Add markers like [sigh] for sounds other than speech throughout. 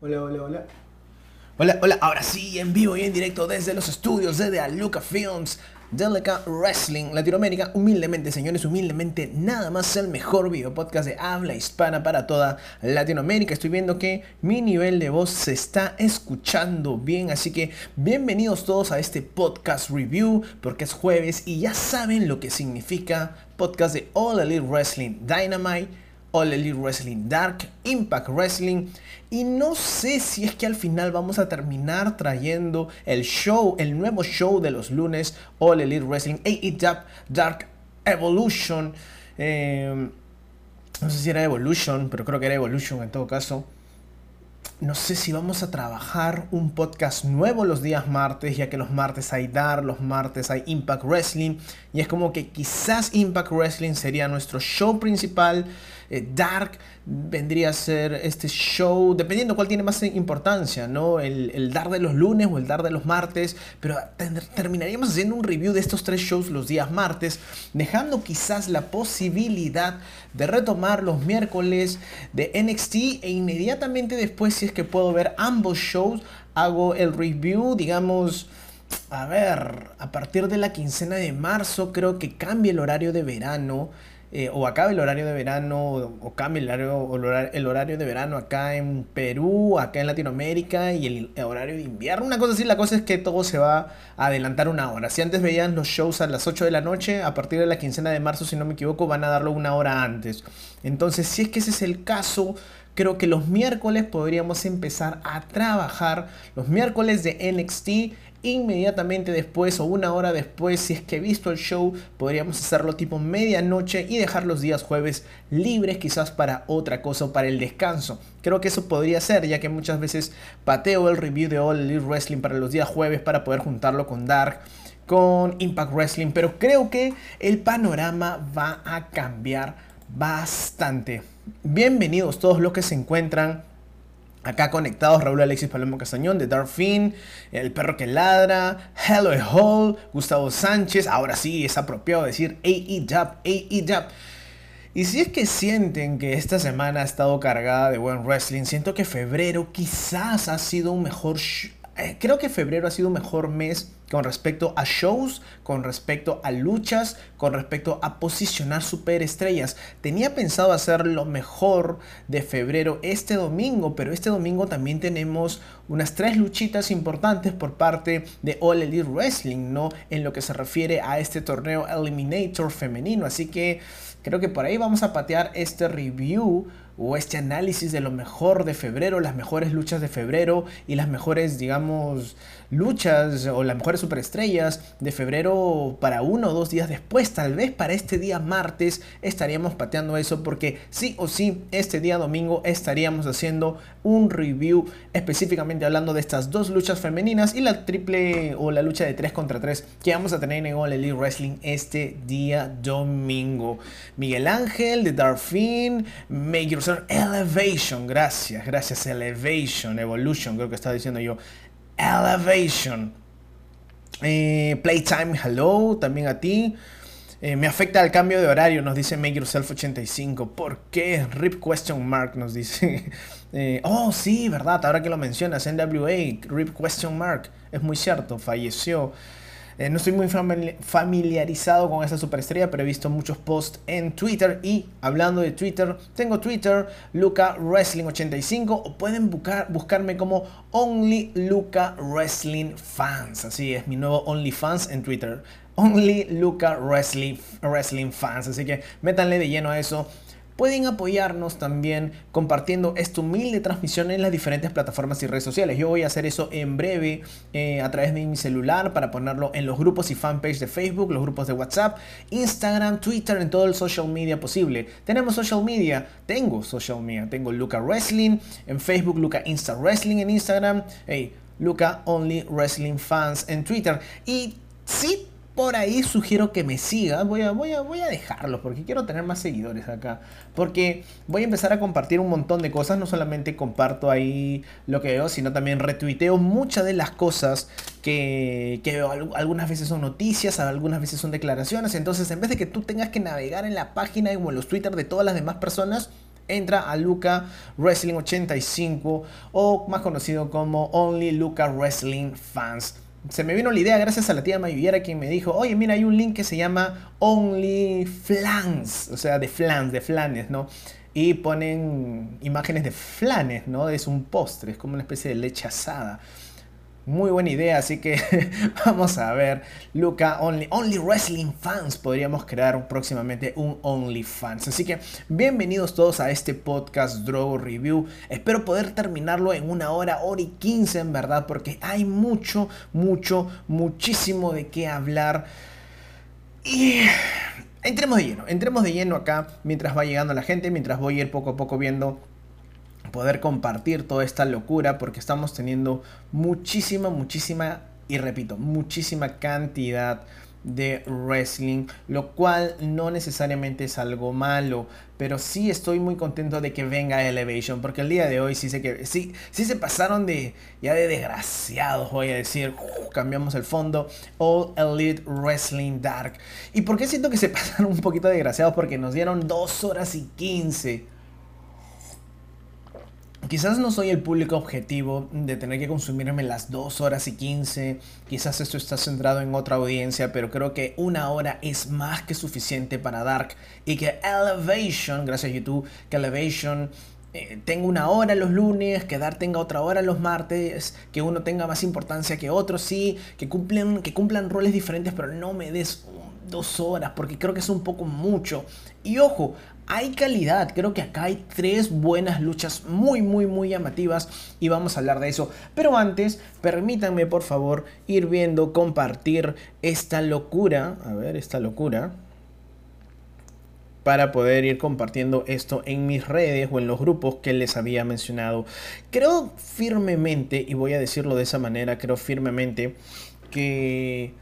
Hola, hola, hola. Hola, hola, ahora sí, en vivo y en directo desde los estudios de Aluca Films, Delica Wrestling Latinoamérica, humildemente, señores, humildemente, nada más el mejor video podcast de habla hispana para toda Latinoamérica. Estoy viendo que mi nivel de voz se está escuchando bien, así que bienvenidos todos a este podcast review, porque es jueves y ya saben lo que significa podcast de All Elite Wrestling Dynamite All Elite Wrestling Dark, Impact Wrestling. Y no sé si es que al final vamos a terminar trayendo el show, el nuevo show de los lunes, All Elite Wrestling AEW Dark Evolution. Eh, no sé si era Evolution, pero creo que era Evolution en todo caso. No sé si vamos a trabajar un podcast nuevo los días martes, ya que los martes hay Dark, los martes hay Impact Wrestling. Y es como que quizás Impact Wrestling sería nuestro show principal. Eh, Dark vendría a ser este show, dependiendo cuál tiene más importancia, ¿no? El, el Dark de los lunes o el Dark de los martes, pero terminaríamos haciendo un review de estos tres shows los días martes, dejando quizás la posibilidad de retomar los miércoles de NXT e inmediatamente después, si es que puedo ver ambos shows, hago el review, digamos... A ver, a partir de la quincena de marzo creo que cambia el horario de verano. Eh, o acabe el horario de verano, o, cambie el horario, el horario de verano acá en Perú, acá en Latinoamérica y el, horario de invierno. Una cosa así, la cosa es que todo se va a adelantar una hora. Si antes veían los shows a las 8 de la noche, a partir de la quincena de marzo, si no me equivoco, van a darlo una hora antes. Entonces, si es que ese es el caso, creo que los miércoles podríamos empezar a trabajar los miércoles de NXT inmediatamente después o una hora después, si es que he visto el show, podríamos hacerlo tipo medianoche y dejar los días jueves libres quizás para otra cosa o para el descanso. Creo que eso podría ser, ya que muchas veces pateo el review de All Elite Wrestling para los días jueves para poder juntarlo con Dark con Impact Wrestling, pero creo que el panorama va a cambiar bastante. Bienvenidos todos los que se encuentran Acá conectados Raúl Alexis Palomo Castañón de Dark El Perro que Ladra, Hello Hall, Gustavo Sánchez. Ahora sí es apropiado decir AEW, AEW. Y si es que sienten que esta semana ha estado cargada de buen wrestling, siento que febrero quizás ha sido un mejor creo que febrero ha sido un mejor mes con respecto a shows, con respecto a luchas, con respecto a posicionar superestrellas. Tenía pensado hacer lo mejor de febrero este domingo, pero este domingo también tenemos unas tres luchitas importantes por parte de All Elite Wrestling, ¿no? En lo que se refiere a este torneo Eliminator femenino. Así que creo que por ahí vamos a patear este review o este análisis de lo mejor de febrero, las mejores luchas de febrero y las mejores, digamos, luchas o las mejores superestrellas de febrero para uno o dos días después, tal vez para este día martes estaríamos pateando eso porque sí o sí este día domingo estaríamos haciendo un review específicamente hablando de estas dos luchas femeninas y la triple o la lucha de 3 contra 3 que vamos a tener en All Elite Wrestling este día domingo. Miguel Ángel de Darfin, Make Yourself Elevation, gracias, gracias Elevation, Evolution, creo que estaba diciendo yo. Elevation. Eh, Playtime, hello, también a ti. Eh, me afecta el cambio de horario, nos dice Make Yourself 85. ¿Por qué? Rip question mark nos dice. [laughs] Eh, oh, sí, verdad, ahora que lo mencionas, NWA, Rip question mark. Es muy cierto, falleció. Eh, no estoy muy familiarizado con esa superestrella, pero he visto muchos posts en Twitter. Y hablando de Twitter, tengo Twitter, Luca Wrestling 85. O pueden buscar, buscarme como Only Luca Wrestling Fans. Así es, mi nuevo OnlyFans en Twitter. Only Luca Wrestling, Wrestling Fans. Así que métanle de lleno a eso pueden apoyarnos también compartiendo esta humilde transmisión en las diferentes plataformas y redes sociales. Yo voy a hacer eso en breve eh, a través de mi celular para ponerlo en los grupos y fanpage de Facebook, los grupos de WhatsApp, Instagram, Twitter, en todo el social media posible. Tenemos social media, tengo social media, tengo Luca Wrestling en Facebook, Luca Insta Wrestling en Instagram, hey, Luca Only Wrestling Fans en Twitter. Y sí por ahí sugiero que me sigas. Voy a, voy, a, voy a dejarlos porque quiero tener más seguidores acá. Porque voy a empezar a compartir un montón de cosas. No solamente comparto ahí lo que veo, sino también retuiteo muchas de las cosas que, que algunas veces son noticias, algunas veces son declaraciones. Entonces, en vez de que tú tengas que navegar en la página o en los Twitter de todas las demás personas, entra a Luca Wrestling 85 o más conocido como Only Luca Wrestling Fans. Se me vino la idea gracias a la tía Mayuviera quien me dijo, oye mira hay un link que se llama Only Flans, o sea de flans, de flanes, ¿no? Y ponen imágenes de flanes, ¿no? Es un postre, es como una especie de leche asada. Muy buena idea, así que [laughs] vamos a ver. Luca, Only, Only Wrestling Fans. Podríamos crear próximamente un Only Fans. Así que bienvenidos todos a este podcast Drogo Review. Espero poder terminarlo en una hora, hora y quince en verdad, porque hay mucho, mucho, muchísimo de qué hablar. Y entremos de lleno, entremos de lleno acá mientras va llegando la gente, mientras voy a ir poco a poco viendo poder compartir toda esta locura porque estamos teniendo muchísima, muchísima, y repito, muchísima cantidad de wrestling, lo cual no necesariamente es algo malo, pero sí estoy muy contento de que venga Elevation, porque el día de hoy sí sé que sí, sí se pasaron de ya de desgraciados, voy a decir, cambiamos el fondo, All Elite Wrestling Dark. ¿Y por qué siento que se [laughs] pasaron un poquito de desgraciados? Porque nos dieron 2 horas y 15 Quizás no soy el público objetivo de tener que consumirme las 2 horas y 15. Quizás esto está centrado en otra audiencia, pero creo que una hora es más que suficiente para Dark. Y que Elevation, gracias YouTube, que Elevation eh, tenga una hora los lunes, que Dark tenga otra hora los martes, que uno tenga más importancia que otro, sí, que cumplen, que cumplan roles diferentes, pero no me des dos horas, porque creo que es un poco mucho. Y ojo, hay calidad. Creo que acá hay tres buenas luchas muy, muy, muy llamativas y vamos a hablar de eso. Pero antes, permítanme por favor ir viendo, compartir esta locura. A ver, esta locura. Para poder ir compartiendo esto en mis redes o en los grupos que les había mencionado. Creo firmemente, y voy a decirlo de esa manera, creo firmemente que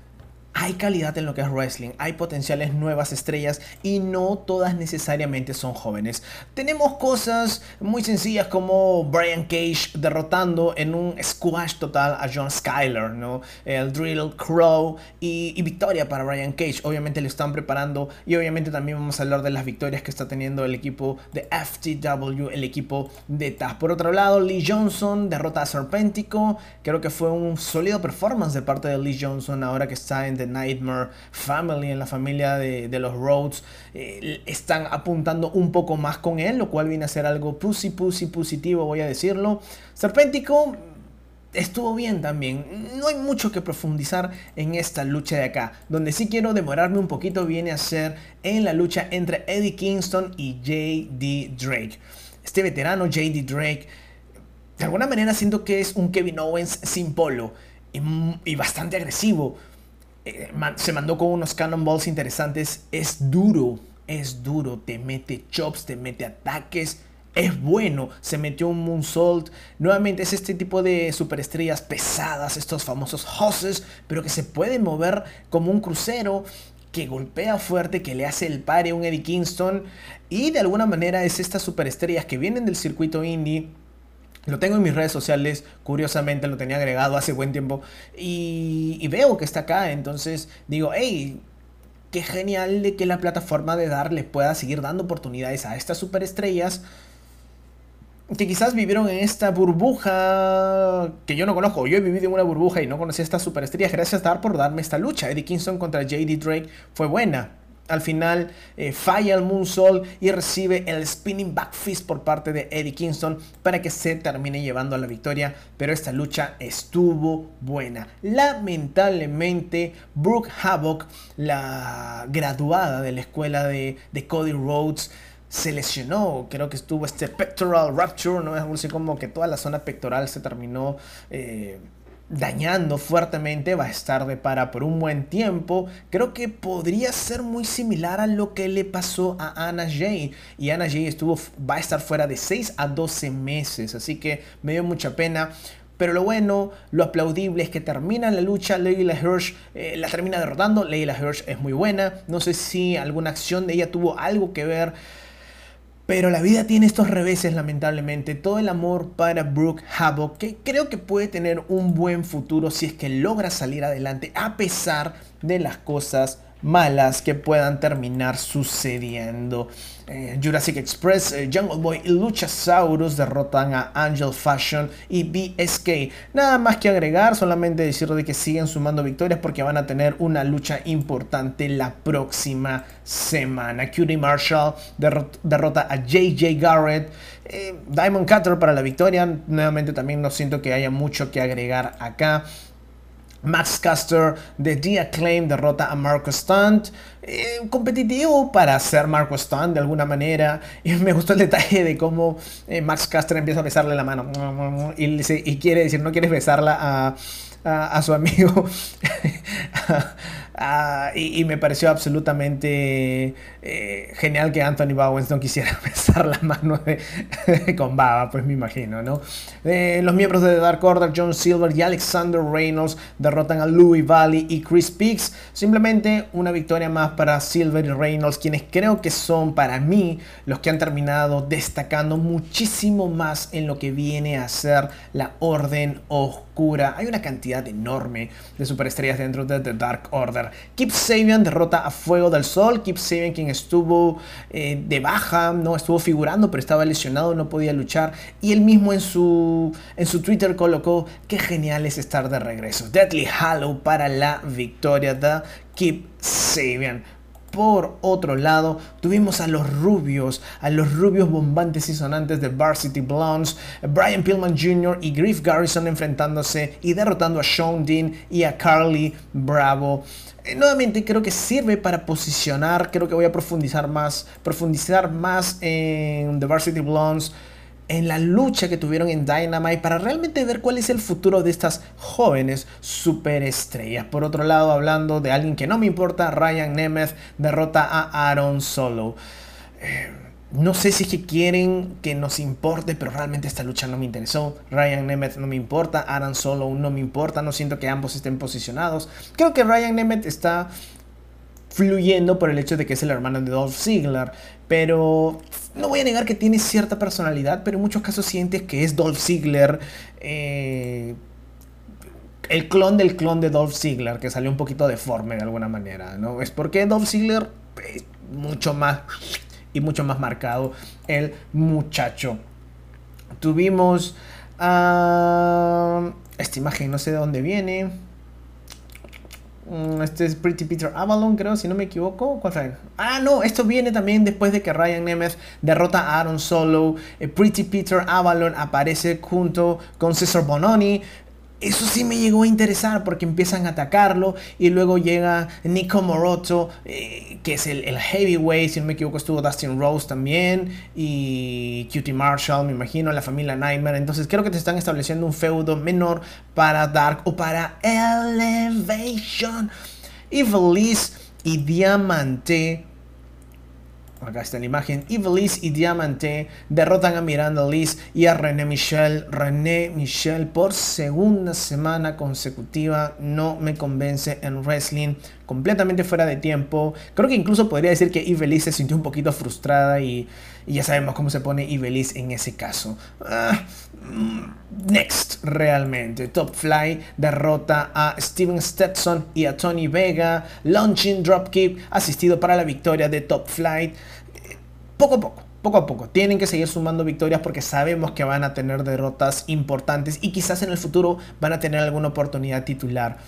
hay calidad en lo que es wrestling, hay potenciales nuevas estrellas y no todas necesariamente son jóvenes. Tenemos cosas muy sencillas como Brian Cage derrotando en un squash total a John Skyler, ¿no? El Drill Crow y, victoria para Brian Cage. Obviamente lo están preparando y obviamente también vamos a hablar de las victorias que está teniendo el equipo de FTW, el equipo de Taz. Por otro lado, Lee Johnson derrota a Serpentico. Creo que fue un sólido performance de parte de Lee Johnson ahora que está en Nightmare Family, en la familia de, los Rhodes, eh, están apuntando un poco más con él, lo cual viene a ser algo pussy, pussy, positivo, voy a decirlo. Serpentico estuvo bien también. No hay mucho que profundizar en esta lucha de acá. Donde sí quiero demorarme un poquito viene a ser en la lucha entre Eddie Kingston y JD Drake. Este veterano JD Drake, de alguna manera siento que es un Kevin Owens sin polo y bastante agresivo. Eh, se mandó con unos cannonballs interesantes. Es duro, es duro. Te mete chops, te mete ataques. Es bueno, se metió un moonsault. Nuevamente es este tipo de superestrellas pesadas, estos famosos hosses, pero que se puede mover como un crucero que golpea fuerte, que le hace el pare a un Eddie Kingston. Y de alguna manera es estas superestrellas que vienen del circuito indie lo tengo en mis redes sociales, curiosamente lo tenía agregado hace buen tiempo y, veo que está acá, entonces digo, hey, qué genial de que la plataforma de Dar le pueda seguir dando oportunidades a estas superestrellas que quizás vivieron en esta burbuja que yo no conozco. Yo he vivido en una burbuja y no conocí estas superestrellas. Gracias Dar por darme esta lucha. Eddie Kingston contra JD Drake fue buena al final eh, falla el moonsault y recibe el spinning back fist por parte de Eddie Kingston para que se termine llevando a la victoria. Pero esta lucha estuvo buena. Lamentablemente, Brooke Havoc, la graduada de la escuela de, Cody Rhodes, se lesionó, creo que estuvo este pectoral rupture, ¿no? Es así como que toda la zona pectoral se terminó eh, dañando fuertemente, va a estar de para por un buen tiempo. Creo que podría ser muy similar a lo que le pasó a Anna Jay. Y Anna Jay estuvo, va a estar fuera de 6 a 12 meses, así que me dio mucha pena. Pero lo bueno, lo aplaudible es que termina la lucha, Leila Hirsch eh, la termina derrotando, Leila Hirsch es muy buena, no sé si alguna acción de ella tuvo algo que ver pero la vida tiene estos reveses, lamentablemente. Todo el amor para Brooke Havoc, que creo que puede tener un buen futuro si es que logra salir adelante a pesar de las cosas malas que puedan terminar sucediendo. Eh, Jurassic Express, eh, Jungle Boy y Luchasaurus derrotan a Angel Fashion y BSK. Nada más que agregar, solamente decir de que siguen sumando victorias porque van a tener una lucha importante la próxima semana. Cutie Marshall derrota a JJ Garrett. Eh, Diamond Cutter para la victoria. Nuevamente también no siento que haya mucho que agregar acá. Max Caster de The Acclaim derrota a Marco Stunt. Eh, competitivo para ser Marco Stunt de alguna manera. Y me gustó el detalle de cómo eh, Max Caster empieza a besarle la mano. Y, quiere decir, no quieres besarla a, a, su amigo. [laughs] Ah, y, me pareció absolutamente eh, genial que Anthony Bowens quisiera [laughs] besar la mano [laughs] con Baba, pues me imagino, ¿no? Eh, los miembros de The Dark Order, John Silver y Alexander Reynolds, derrotan a Louis Valley y Chris Peaks. Simplemente una victoria más para Silver y Reynolds, quienes creo que son para mí los que han terminado destacando muchísimo más en lo que viene a ser la Orden Oscura. Hay una cantidad enorme de superestrellas dentro de The Dark Order. Keep Sabian derrota a Fuego del Sol. Keep Sabian quien estuvo eh, de baja, no estuvo figurando, pero estaba lesionado, no podía luchar. Y él mismo en su, en su Twitter colocó, qué genial es estar de regreso. Deadly Hollow para la victoria de Keep Sabian. Por otro lado, tuvimos a los rubios, a los rubios bombantes y sonantes de Varsity Blondes, Brian Pillman Jr. y Griff Garrison enfrentándose y derrotando a Sean Dean y a Carly Bravo. Eh, nuevamente creo que sirve para posicionar, creo que voy a profundizar más, profundizar más en The Varsity Blondes, en la lucha que tuvieron en Dynamite para realmente ver cuál es el futuro de estas jóvenes superestrellas. Por otro lado, hablando de alguien que no me importa, Ryan Nemeth derrota a Aaron Solo. Eh, no sé si es que quieren que nos importe, pero realmente esta lucha no me interesó. Ryan Nemeth no me importa, Aaron Solo no me importa, no siento que ambos estén posicionados. Creo que Ryan Nemeth está fluyendo por el hecho de que es el hermano de Dolph Ziggler, pero no voy a negar que tiene cierta personalidad, pero en muchos casos sientes que es Dolph Ziggler. Eh, el clon del clon de Dolph Ziggler, que salió un poquito deforme de alguna manera, ¿no? Es porque Dolph Ziggler es mucho más y mucho más marcado el muchacho. Tuvimos esta imagen, no sé de dónde viene. Mm, este es Pretty Peter Avalon, creo, si no me equivoco. Ah, no, esto viene también después de que Ryan Nemeth derrota a Aaron Solo. Eh, Pretty Peter Avalon aparece junto con Cesar Bononi eso sí me llegó a interesar porque empiezan a atacarlo y luego llega Nico Moroto, eh, que es el, heavyweight, si no me equivoco estuvo Dustin Rose también y Cutie Marshall, me imagino, la familia Nightmare. Entonces creo que te están estableciendo un feudo menor para Dark o para Elevation. Y Feliz y Diamante Acá está la imagen. Liz y Diamante derrotan a Miranda Liz y a René Michel. René Michel por segunda semana consecutiva no me convence en wrestling. Completamente fuera de tiempo. Creo que incluso podría decir que Liz se sintió un poquito frustrada y, ya sabemos cómo se pone Liz en ese caso. Ah, mm, next, realmente. Top Fly derrota a Steven Stetson y a Tony Vega. Launching Dropkick asistido para la victoria de Top Flight poco a poco, poco a poco. Tienen que seguir sumando victorias porque sabemos que van a tener derrotas importantes y quizás en el futuro van a tener alguna oportunidad titular.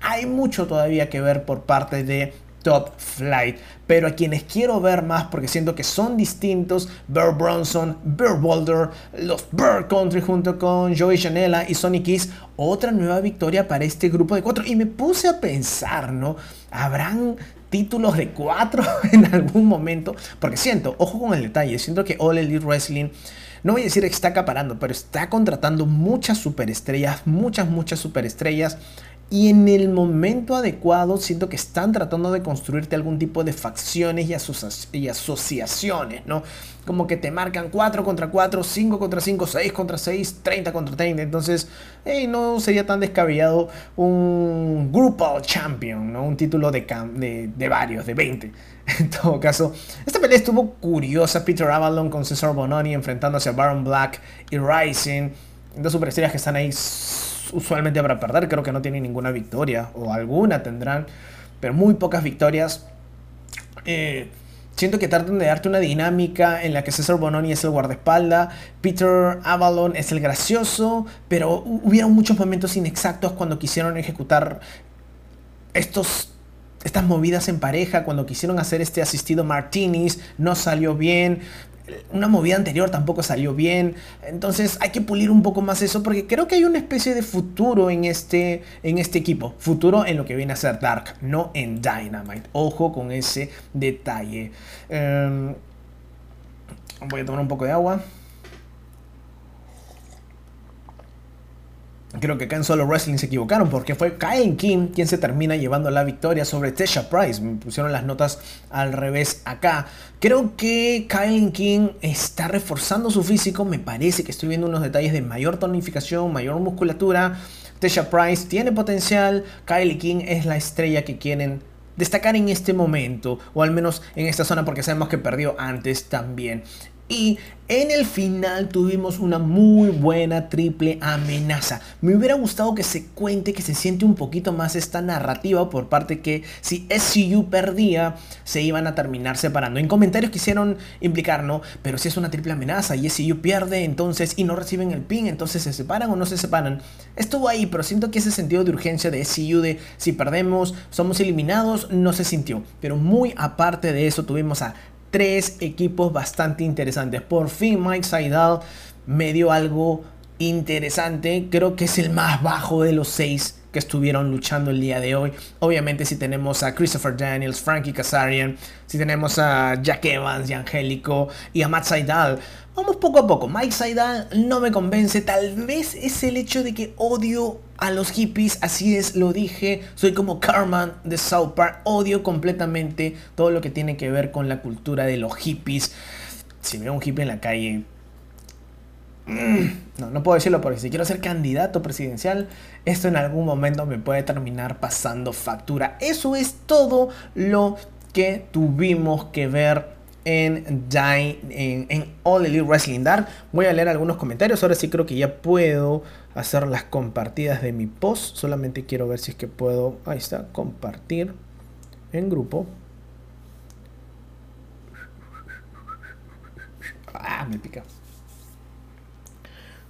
Hay mucho todavía que ver por parte de Top Flight. Pero a quienes quiero ver más porque siento que son distintos, Bear Bronson, Bear Boulder, los Bear Country junto con Joey Janela y Sonic Kiss, otra nueva victoria para este grupo de cuatro. Y me puse a pensar, ¿no? ¿Habrán títulos de cuatro [laughs] en algún momento. Porque siento, ojo con el detalle, siento que All Elite Wrestling, no voy a decir que está acaparando, pero está contratando muchas superestrellas, muchas, muchas superestrellas y en el momento adecuado siento que están tratando de construirte algún tipo de facciones y, asociaciones, ¿no? Como que te marcan 4 contra 4, 5 contra 5, 6 contra 6, 30 contra 30. Entonces, no sería tan descabellado un Grupal Champion, ¿no? Un título de, de, de varios, de 20. [laughs] En todo caso, esta pelea estuvo curiosa. Peter Avalon con Cesar Bononi enfrentándose a Baron Black y Rising. Dos superestrellas que están ahí usualmente para perder, creo que no tienen ninguna victoria o alguna tendrán. pero muy pocas victorias. Eh, siento que tratan de darte una dinámica en la que César Bononi es el guardaespalda, Peter Avalon es el gracioso, pero hubieron muchos momentos inexactos cuando quisieron ejecutar estos estas movidas en pareja, cuando quisieron hacer este asistido martinis, no salió bien una movida anterior tampoco salió bien. Entonces hay que pulir un poco más eso porque creo que hay una especie de futuro en este, en este equipo. Futuro en lo que viene a ser Dark, no en Dynamite. Ojo con ese detalle. Em, voy a tomar un poco de agua. Creo que acá en Solo Wrestling se equivocaron porque fue Kyle King quien se termina llevando la victoria sobre Tesha Price. Me pusieron las notas al revés acá. Creo que Kyle King está reforzando su físico. Me parece que estoy viendo unos detalles de mayor tonificación, mayor musculatura. Tesha Price tiene potencial. Kyle King es la estrella que quieren destacar en este momento, o al menos en esta zona, porque sabemos que perdió antes también. Y en el final tuvimos una muy buena triple amenaza. Me hubiera gustado que se cuente, que se siente un poquito más esta narrativa por parte que si SCU perdía, se iban a terminar separando. En comentarios quisieron implicar, ¿no? Pero si es una triple amenaza y SCU pierde entonces y no reciben el pin, entonces se separan o no se separan. Estuvo ahí, pero siento que ese sentido de urgencia de SCU de si perdemos, somos eliminados, no se sintió. Pero muy aparte de eso, tuvimos a tres equipos bastante interesantes. Por fin Mike Seidel me dio algo interesante. Creo que es el más bajo de los seis que estuvieron luchando el día de hoy. Obviamente si tenemos a Christopher Daniels, Frankie Kazarian, si tenemos a Jack Evans y Angélico y a Matt Seidel. Vamos poco a poco. Mike Seidel no me convence. Tal vez es el hecho de que odio a los hippies, así es, lo dije, soy como Carman de South Park, odio completamente todo lo que tiene que ver con la cultura de los hippies. Si veo un hippie en la calle, mm, no, no puedo decirlo porque si quiero ser candidato presidencial, esto en algún momento me puede terminar pasando factura. Eso es todo lo que tuvimos que ver en, en, en All Elite Wrestling Dark. Voy a leer algunos comentarios. Ahora sí creo que ya puedo hacer las compartidas de mi post. Solamente quiero ver si es que puedo. Ahí está, compartir en grupo. Ah, me pica.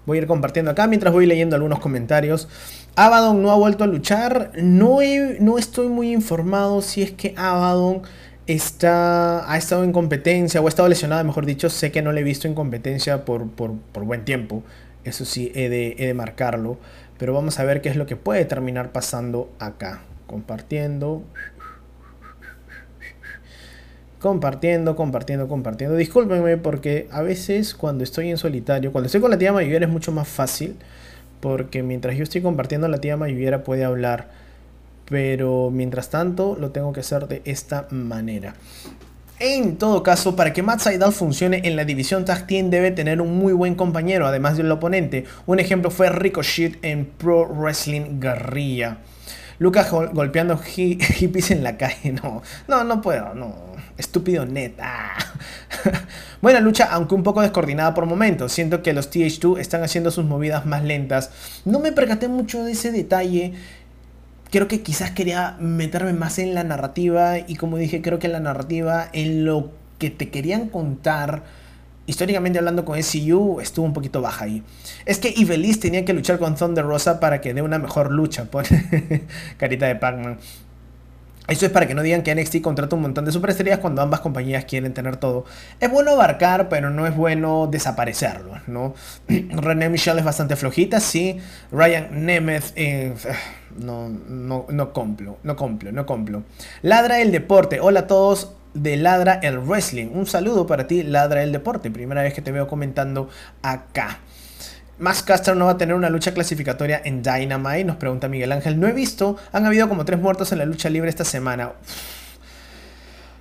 Voy a ir compartiendo acá mientras voy leyendo algunos comentarios. Abaddon no ha vuelto a luchar. No, no estoy muy informado si es que Abaddon está, ha estado en competencia o ha estado lesionado, mejor dicho. Sé que no le he visto en competencia por, por, por buen tiempo. Eso sí, he de, he de marcarlo. Pero vamos a ver qué es lo que puede terminar pasando acá. Compartiendo. Compartiendo, compartiendo, compartiendo. Discúlpenme porque a veces cuando estoy en solitario, cuando estoy con la tía Mayuviera es mucho más fácil. Porque mientras yo estoy compartiendo, la tía Mayuviera puede hablar. Pero mientras tanto, lo tengo que hacer de esta manera. En todo caso, para que Matt Seidel funcione en la división Tag Team debe tener un muy buen compañero, además del oponente. Un ejemplo fue Ricochet en Pro Wrestling Guerrilla. Lucas golpeando [laughs] hippies en la calle. No, no, no puedo, no. Estúpido net. Ah. [laughs] Buena lucha, aunque un poco descoordinada por momentos. Siento que los TH2 están haciendo sus movidas más lentas. No me percaté mucho de ese detalle creo que quizás quería meterme más en la narrativa y como dije, creo que la narrativa en lo que te querían contar, históricamente hablando con SCU, estuvo un poquito baja ahí. Es que Ivelis tenía que luchar con Thunder Rosa para que dé una mejor lucha, por [laughs] carita de Pac-Man. Eso es para que no digan que NXT contrata un montón de superestrellas cuando ambas compañías quieren tener todo. Es bueno abarcar, pero no es bueno desaparecerlo, ¿no? [clears throat] René Michelle es bastante flojita, sí. Ryan Nemeth, eh, [sighs] no, no, no complo, no complo, no complo. Ladra el deporte. Hola a todos de Ladra el Wrestling. Un saludo para ti, Ladra el deporte. Primera vez que te veo comentando acá. Max Caster no va a tener una lucha clasificatoria en Dynamite, nos pregunta Miguel Ángel. No he visto, han habido como tres muertos en la lucha libre esta semana.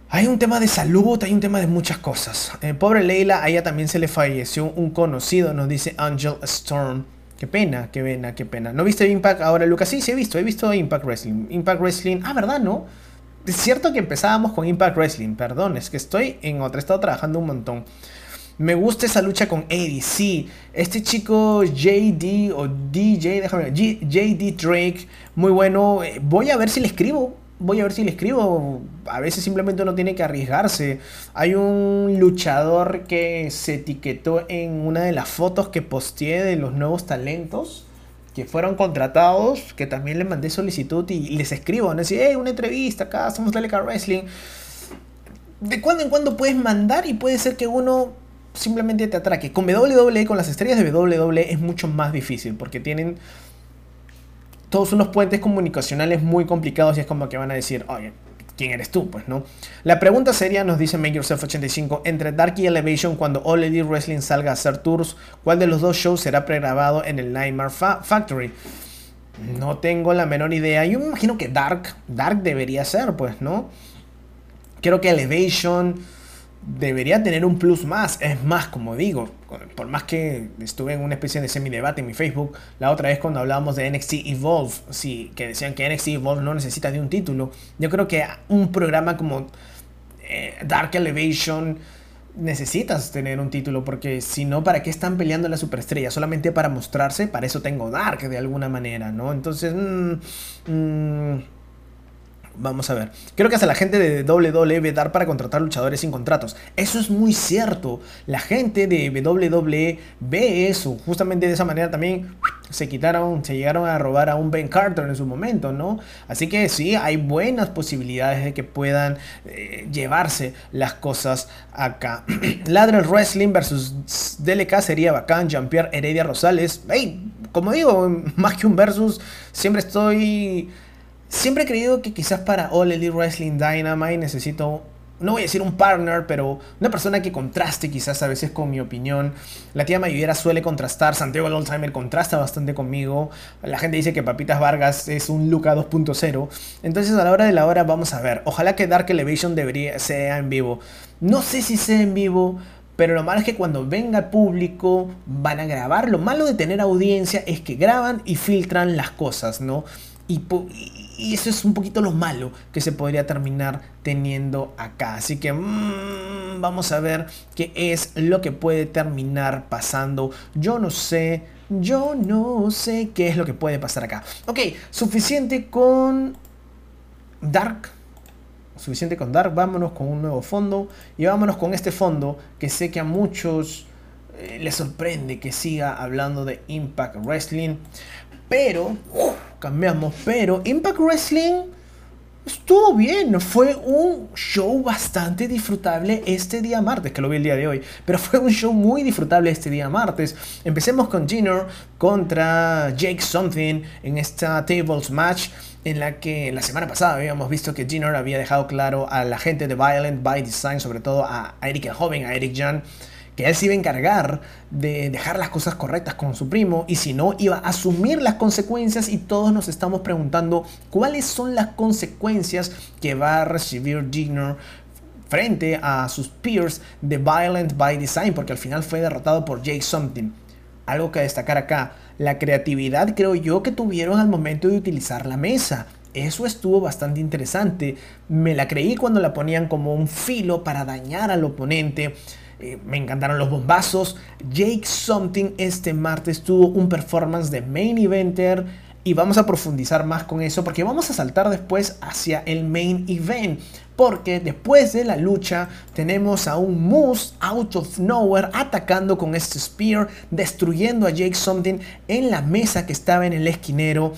Hay un tema de salud, hay un tema de muchas cosas. Eh, pobre Leila, a ella también se le falleció un conocido, nos dice Angel Storm. Qué pena, qué pena, qué pena. ¿No viste Impact ahora, Lucas? Sí, sí he visto, he visto Impact Wrestling. Impact Wrestling, ah, ¿verdad, no? Es cierto que empezábamos con Impact Wrestling, perdón, es que estoy en otro estado trabajando un montón. Me gusta esa lucha con Eddie, sí. Este chico JD o DJ, déjame ver, JD Drake, muy bueno. Voy a ver si le escribo. voy a ver si le escribo. A veces simplemente uno tiene que arriesgarse. Hay un luchador que se etiquetó en una de las fotos que posteé de los nuevos talentos que fueron contratados, que también les mandé solicitud y les escribo. Decir, hey, una entrevista acá, somos Teleca Wrestling. De cuando en cuando puedes mandar y puede ser que uno simplemente te atraque. Con WWE, con las estrellas de WWE es mucho más difícil porque tienen todos unos puentes comunicacionales muy complicados y es como que van a decir, oye, ¿quién eres tú? Pues no. La pregunta seria, nos dice Make Yourself 85, entre Dark y Elevation, cuando All Elite Wrestling salga a hacer tours, ¿cuál de los dos shows será pregrabado en el Nightmare Factory? No tengo la menor idea. Yo me imagino que Dark, Dark debería ser, pues, ¿no? Creo que Elevation debería tener un plus más. Es más, como digo, por más que estuve en una especie de semi-debate en mi Facebook, la otra vez cuando hablábamos de NXT Evolve, sí, que decían que NXT Evolve no necesita de un título. Yo creo que un programa como eh, Dark Elevation necesitas tener un título porque si no, ¿para qué están peleando la superestrella? Solamente para mostrarse, para eso tengo Dark de alguna manera, ¿no? Entonces, mmm, Vamos a ver. Creo que hasta la gente de WWE dar para contratar luchadores sin contratos. Eso es muy cierto. La gente de WWE ve eso. Justamente de esa manera también se quitaron, se llegaron a robar a un Ben Carter en su momento, ¿no? Así que sí, hay buenas posibilidades de que puedan eh, llevarse las cosas acá. [clears throat] Ladrel Wrestling versus DLK sería bacán. Jean-Pierre Heredia Rosales. Hey, como digo, [laughs] más que un versus, siempre estoy Siempre he creído que quizás para All Elite Wrestling Dynamite necesito, no voy a decir un partner, pero una persona que contraste quizás a veces con mi opinión. La tía Mayuera suele contrastar, Santiago Oldtimer contrasta bastante conmigo. La gente dice que Papitas Vargas es un Luca 2.0. Entonces a la hora de la hora vamos a ver. Ojalá que Dark Elevation debería, sea en vivo. No sé si sea en vivo, pero lo malo es que cuando venga el público van a grabar. Lo malo de tener audiencia es que graban y filtran las cosas, ¿no? Y, y eso es un poquito lo malo que se podría terminar teniendo acá. Así que mmm, vamos a ver qué es lo que puede terminar pasando. Yo no sé, yo no sé qué es lo que puede pasar acá. Ok, suficiente con Dark. Suficiente con Dark. Vámonos con un nuevo fondo. Y vámonos con este fondo que sé que a muchos eh, les sorprende que siga hablando de Impact Wrestling. Pero cambiamos, pero Impact Wrestling estuvo bien, fue un show bastante disfrutable este día martes, que lo vi el día de hoy, pero fue un show muy disfrutable este día martes. Empecemos con Jenner contra Jake Something en esta Tables Match en la que la semana pasada habíamos visto que Jenner había dejado claro a la gente de Violent by Design, sobre todo a Eric el joven, a Eric Jan, que él se iba a encargar de dejar las cosas correctas con su primo y si no iba a asumir las consecuencias y todos nos estamos preguntando cuáles son las consecuencias que va a recibir Jigner frente a sus peers de Violent by Design porque al final fue derrotado por Jake Something. Algo que destacar acá, la creatividad creo yo que tuvieron al momento de utilizar la mesa. Eso estuvo bastante interesante. Me la creí cuando la ponían como un filo para dañar al oponente. Eh, me encantaron los bombazos. Jake Something este martes tuvo un performance de main eventer y vamos a profundizar más con eso porque vamos a saltar después hacia el main event. Porque después de la lucha tenemos a un Moose out of nowhere atacando con este spear, destruyendo a Jake Something en la mesa que estaba en el esquinero.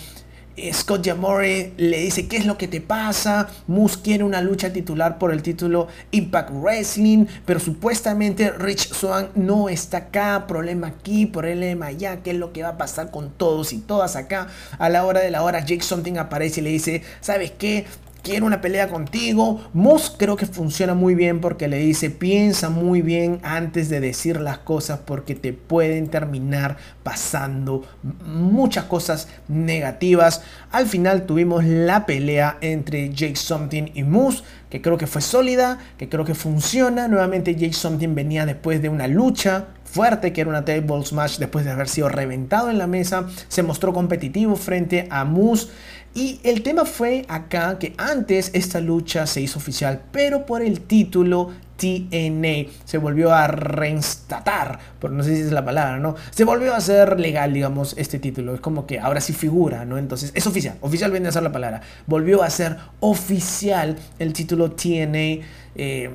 Scott Jamore le dice qué es lo que te pasa. Moose quiere una lucha titular por el título Impact Wrestling, pero supuestamente Rich Swan no está acá. Problema aquí, problema allá. ¿Qué es lo que va a pasar con todos y todas acá? A la hora de la hora, Jake Something aparece y le dice: ¿Sabes qué? Quiero una pelea contigo. Moss creo que funciona muy bien porque le dice, piensa muy bien antes de decir las cosas porque te pueden terminar pasando muchas cosas negativas. Al final tuvimos la pelea entre Jake Something y Moose, que creo que fue sólida, que creo que funciona. Nuevamente Jake Something venía después de una lucha fuerte, que era una table smash después de haber sido reventado en la mesa. Se mostró competitivo frente a Moose. Y el tema fue acá que antes esta lucha se hizo oficial, pero por el título TNA se volvió a reinstatar, por no sé si es la palabra, ¿no? Se volvió a hacer legal, digamos, este título. Es como que ahora sí figura, ¿no? Entonces es oficial, oficial viene a ser la palabra. Volvió a ser oficial el título TNA. Eh,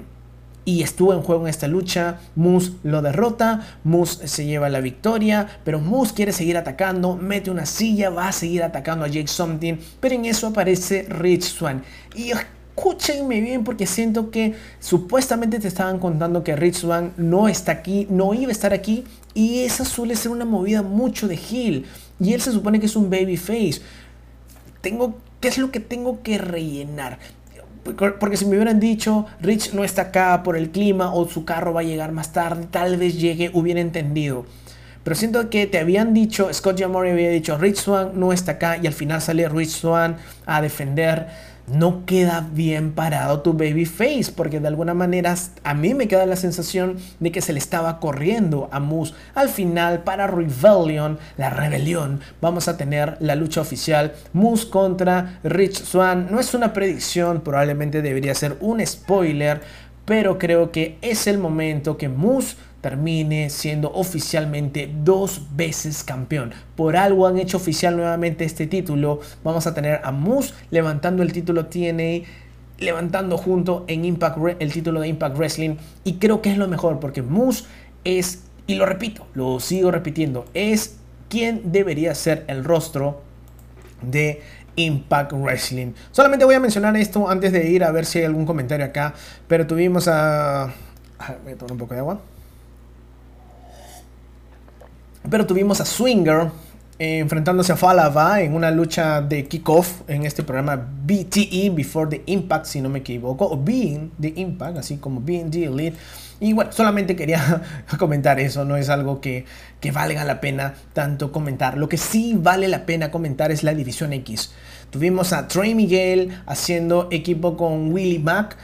y estuvo en juego en esta lucha. Moose lo derrota, Moose se lleva la victoria, pero Moose quiere seguir atacando, mete una silla, va a seguir atacando a Jake Something, pero en eso aparece Rich Swan. Y escúchenme bien porque siento que supuestamente te estaban contando que Rich Swan no está aquí, no iba a estar aquí, y esa suele ser una movida mucho de heel. Y él se supone que es un babyface. Tengo, ¿qué es lo que tengo que rellenar? Porque si me hubieran dicho, Rich no está acá por el clima o su carro va a llegar más tarde, tal vez llegue, hubiera entendido. Pero siento que te habían dicho, Scott Jamori había dicho, Rich Swan no está acá y al final sale Rich Swan a defender no queda bien parado tu babyface, porque de alguna manera a mí me queda la sensación de que se le estaba corriendo a Moose. Al final, para Rebellion, la rebelión, vamos a tener la lucha oficial Moose contra Rich Swan. No es una predicción, probablemente debería ser un spoiler, pero creo que es el momento que Moose termine siendo oficialmente dos veces campeón. Por algo han hecho oficial nuevamente este título. Vamos a tener a Moose levantando el título TNA levantando junto en Impact el título de Impact Wrestling y creo que es lo mejor porque Moose es y lo repito, lo sigo repitiendo, es quien debería ser el rostro de Impact Wrestling. Solamente voy a mencionar esto antes de ir a ver si hay algún comentario acá, pero tuvimos a voy a tomar un poco de agua. Pero tuvimos a Swinger eh, enfrentándose a Falava en una lucha de kickoff en este programa BTE, Before the Impact, si no me equivoco, o Being the Impact, así como Being the Elite. Y bueno, solamente quería [laughs] comentar eso, no es algo que, que valga la pena tanto comentar. Lo que sí vale la pena comentar es la División X. Tuvimos a Trey Miguel haciendo equipo con Willie Mack.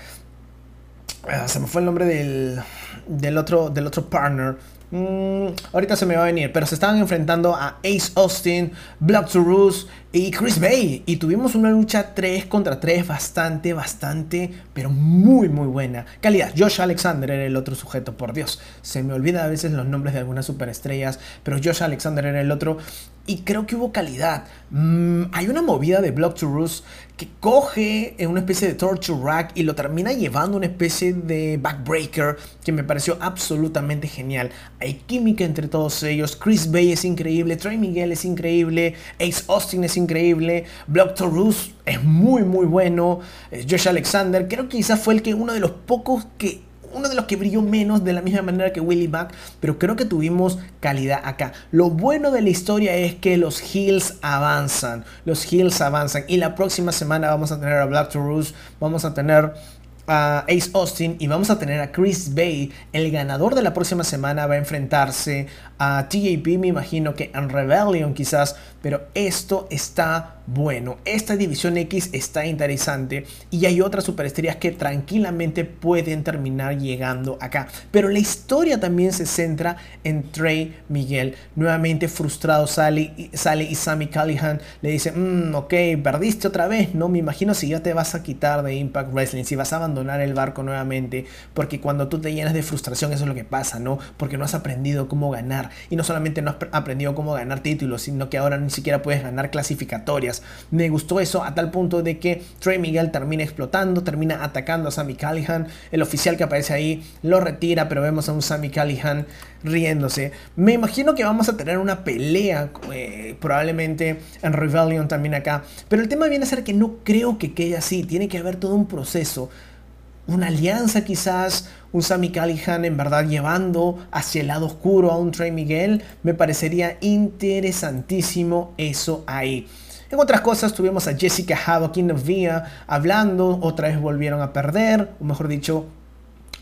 Ah, se me fue el nombre del, del, otro, del otro partner. Mm, ahorita se me va a venir, pero se estaban enfrentando a Ace Austin, Black to y Chris Bay. Y tuvimos una lucha 3 contra 3 bastante, bastante, pero muy, muy buena. Calidad, Josh Alexander era el otro sujeto, por Dios. Se me olvida a veces los nombres de algunas superestrellas, pero Josh Alexander era el otro. Y creo que hubo calidad. Mm, hay una movida de Block to Roost que coge en una especie de torture rack y lo termina llevando una especie de backbreaker que me pareció absolutamente genial. Hay química entre todos ellos. Chris Bay es increíble, Trey Miguel es increíble, Ace Austin es increíble, Block to Roost es muy muy bueno, eh, Josh Alexander creo que quizás fue el que uno de los pocos que uno de los que brilló menos de la misma manera que Willie Mack, pero creo que tuvimos calidad acá. Lo bueno de la historia es que los Hills avanzan, los Hills avanzan y la próxima semana vamos a tener a Black to vamos a tener a Ace Austin y vamos a tener a Chris Bay. El ganador de la próxima semana va a enfrentarse a TJP, me imagino que en Rebellion quizás, pero esto está bueno. Esta división X está interesante y hay otras superestrellas que tranquilamente pueden terminar llegando acá. Pero la historia también se centra en Trey Miguel. Nuevamente frustrado sale, sale y Sammy Callihan le dice, mm, ok, perdiste otra vez, ¿no? Me imagino si ya te vas a quitar de Impact Wrestling, si vas a abandonar el barco nuevamente, porque cuando tú te llenas de frustración eso es lo que pasa, ¿no? Porque no has aprendido cómo ganar y no solamente no has aprendido cómo ganar títulos, sino que ahora ni siquiera puedes ganar clasificatorias. Me gustó eso a tal punto de que Trey Miguel termina explotando, termina atacando a Sammy Callihan. El oficial que aparece ahí lo retira, pero vemos a un Sammy Callihan riéndose. Me imagino que vamos a tener una pelea, eh, probablemente en Rebellion también acá. Pero el tema viene a ser que no creo que quede así. Tiene que haber todo un proceso una alianza quizás, un Sammy Callihan en verdad llevando hacia el lado oscuro a un Trey Miguel, me parecería interesantísimo eso ahí. En otras cosas tuvimos a Jessica Havoc y Novia hablando, otra vez volvieron a perder, o mejor dicho,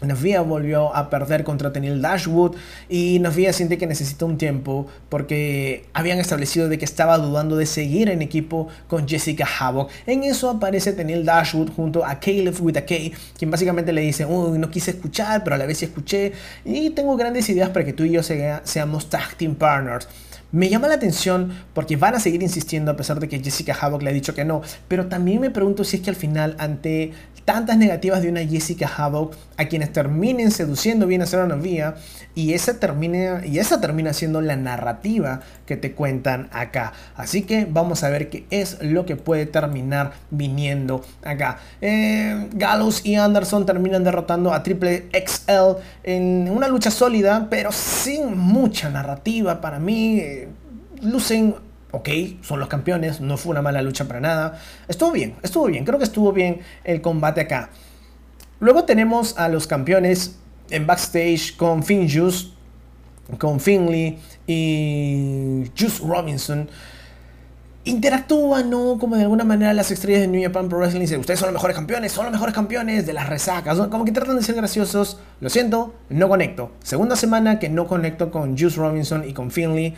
Navia volvió a perder contra Tenil Dashwood y Navia siente que necesita un tiempo porque habían establecido de que estaba dudando de seguir en equipo con Jessica Havoc. En eso aparece Tenil Dashwood junto a Caleb with a K, quien básicamente le dice, uy, no quise escuchar, pero a la vez sí escuché y tengo grandes ideas para que tú y yo seamos tag team partners. Me llama la atención porque van a seguir insistiendo a pesar de que Jessica Havoc le ha dicho que no, pero también me pregunto si es que al final ante tantas negativas de una Jessica Havoc a quienes terminen seduciendo bien a Sarah Novia y esa termina y esa siendo la narrativa que te cuentan acá. Así que vamos a ver qué es lo que puede terminar viniendo acá. Eh, y Anderson terminan derrotando a Triple XL en una lucha sólida, pero sin mucha narrativa para mí. Eh, lucen ok, son los campeones, no fue una mala lucha para nada. Estuvo bien, estuvo bien, creo que estuvo bien el combate acá. Luego tenemos a los campeones en backstage con Finn Juice, con Finley y Juice Robinson. Interactúan, ¿no? Como de alguna manera las estrellas de New Japan Pro Wrestling dicen, ustedes son los mejores campeones, son los mejores campeones de las resacas, como que tratan de ser graciosos. Lo siento, no conecto. Segunda semana que no conecto con Juice Robinson y con Finley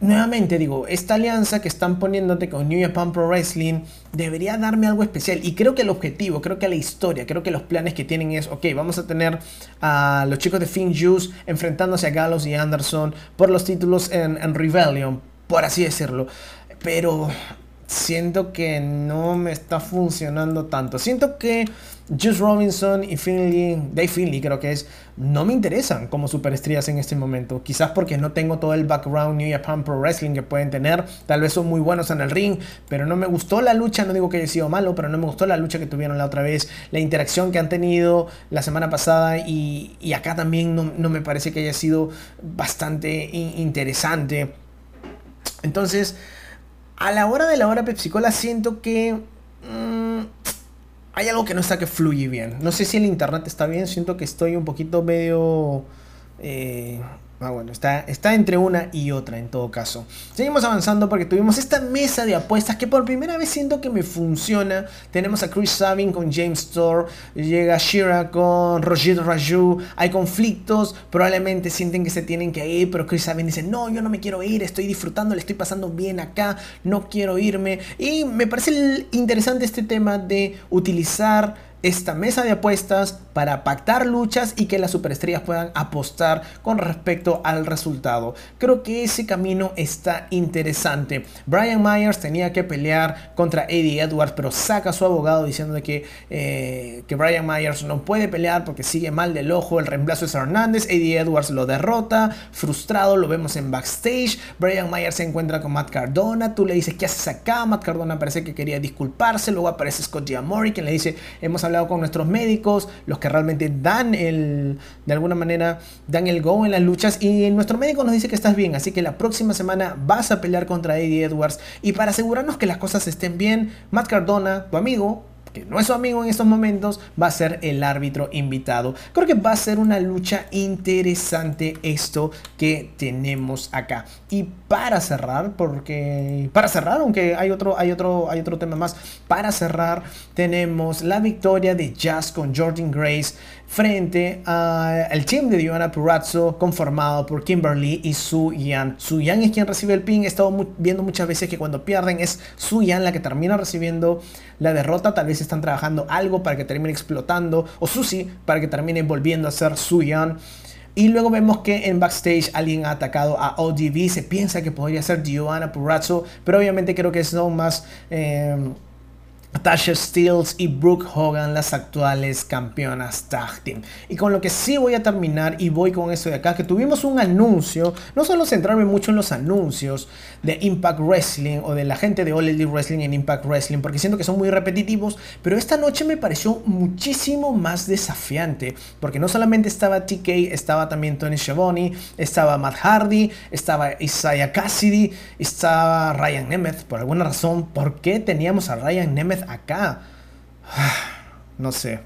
nuevamente digo, esta alianza que están poniéndote con New Japan Pro Wrestling debería darme algo especial. Y creo que el objetivo, creo que la historia, creo que los planes que tienen es, ok, vamos a tener a los chicos de Finn Juice enfrentándose a Gallows y Anderson por los títulos en, en Rebellion, por así decirlo. Pero siento que no me está funcionando tanto. Siento que Juice Robinson y Finley, Dave Finley creo que es, no me interesan como superestrellas en este momento. Quizás porque no tengo todo el background New Japan Pro Wrestling que pueden tener. Tal vez son muy buenos en el ring, pero no me gustó la lucha. No digo que haya sido malo, pero no me gustó la lucha que tuvieron la otra vez. La interacción que han tenido la semana pasada y, acá también no, no, me parece que haya sido bastante interesante. Entonces, a la hora de la hora Pepsi Cola siento que... Mm, hay algo que no está que fluye bien. No sé si el internet está bien, siento que estoy un poquito medio... Eh, Ah, bueno, está, está entre una y otra en todo caso. Seguimos avanzando porque tuvimos esta mesa de apuestas que por primera vez siento que me funciona. Tenemos a Chris Sabin con James Thor, llega Shira con Roger Raju. Hay conflictos, probablemente sienten que se tienen que ir, pero Chris Sabin dice, no, yo no me quiero ir, estoy disfrutando, le estoy pasando bien acá, no quiero irme. Y me parece interesante este tema de utilizar esta mesa de apuestas para pactar luchas y que las superestrellas puedan apostar con respecto al resultado. Creo que ese camino está interesante. Brian Myers tenía que pelear contra Eddie Edwards, pero saca a su abogado diciendo que, eh, que Brian Myers no puede pelear porque sigue mal del ojo. El reemplazo es Hernández. Eddie Edwards lo derrota. Frustrado, lo vemos en backstage. Brian Myers se encuentra con Matt Cardona. Tú le dices, ¿qué haces acá? Matt Cardona parece que quería disculparse. Luego aparece Scott Giamori, quien le dice, hemos hablado con nuestros médicos, los que realmente dan el, de alguna manera, dan el go en las luchas. Y nuestro médico nos dice que estás bien, así que la próxima semana vas a pelear contra Eddie Edwards. Y para asegurarnos que las cosas estén bien, Matt Cardona, tu amigo, que no es su amigo en estos momentos, va a ser el árbitro invitado. Creo que va a ser una lucha interesante esto que tenemos acá. Y para cerrar, porque para cerrar, aunque hay otro, hay otro, hay otro tema más, para cerrar tenemos la victoria de Jazz con Jordan Grace frente al team de Diana Purazzo conformado por Kimberly y Su Yan. Su Yan es quien recibe el pin. He estado viendo muchas veces que cuando pierden es Su Yan la que termina recibiendo la derrota. Tal vez están trabajando algo para que termine explotando. O Susi para que termine volviendo a ser Su Yan. Y luego vemos que en backstage alguien ha atacado a ODB. Se piensa que podría ser Giovanna Purazzo. Pero obviamente creo que son más... Eh, Tasha Steels y Brooke Hogan, las actuales campeonas tag team. Y con lo que sí voy a terminar y voy con eso de acá, que tuvimos un anuncio, no solo centrarme mucho en los anuncios de Impact Wrestling o de la gente de All Elite Wrestling en Impact Wrestling, porque siento que son muy repetitivos, pero esta noche me pareció muchísimo más desafiante, porque no solamente estaba TK, estaba también Tony Schiavone, estaba Matt Hardy, estaba Isaiah Cassidy, estaba Ryan Nemeth, por alguna razón, ¿por qué teníamos a Ryan Nemeth acá. [sighs] No sé.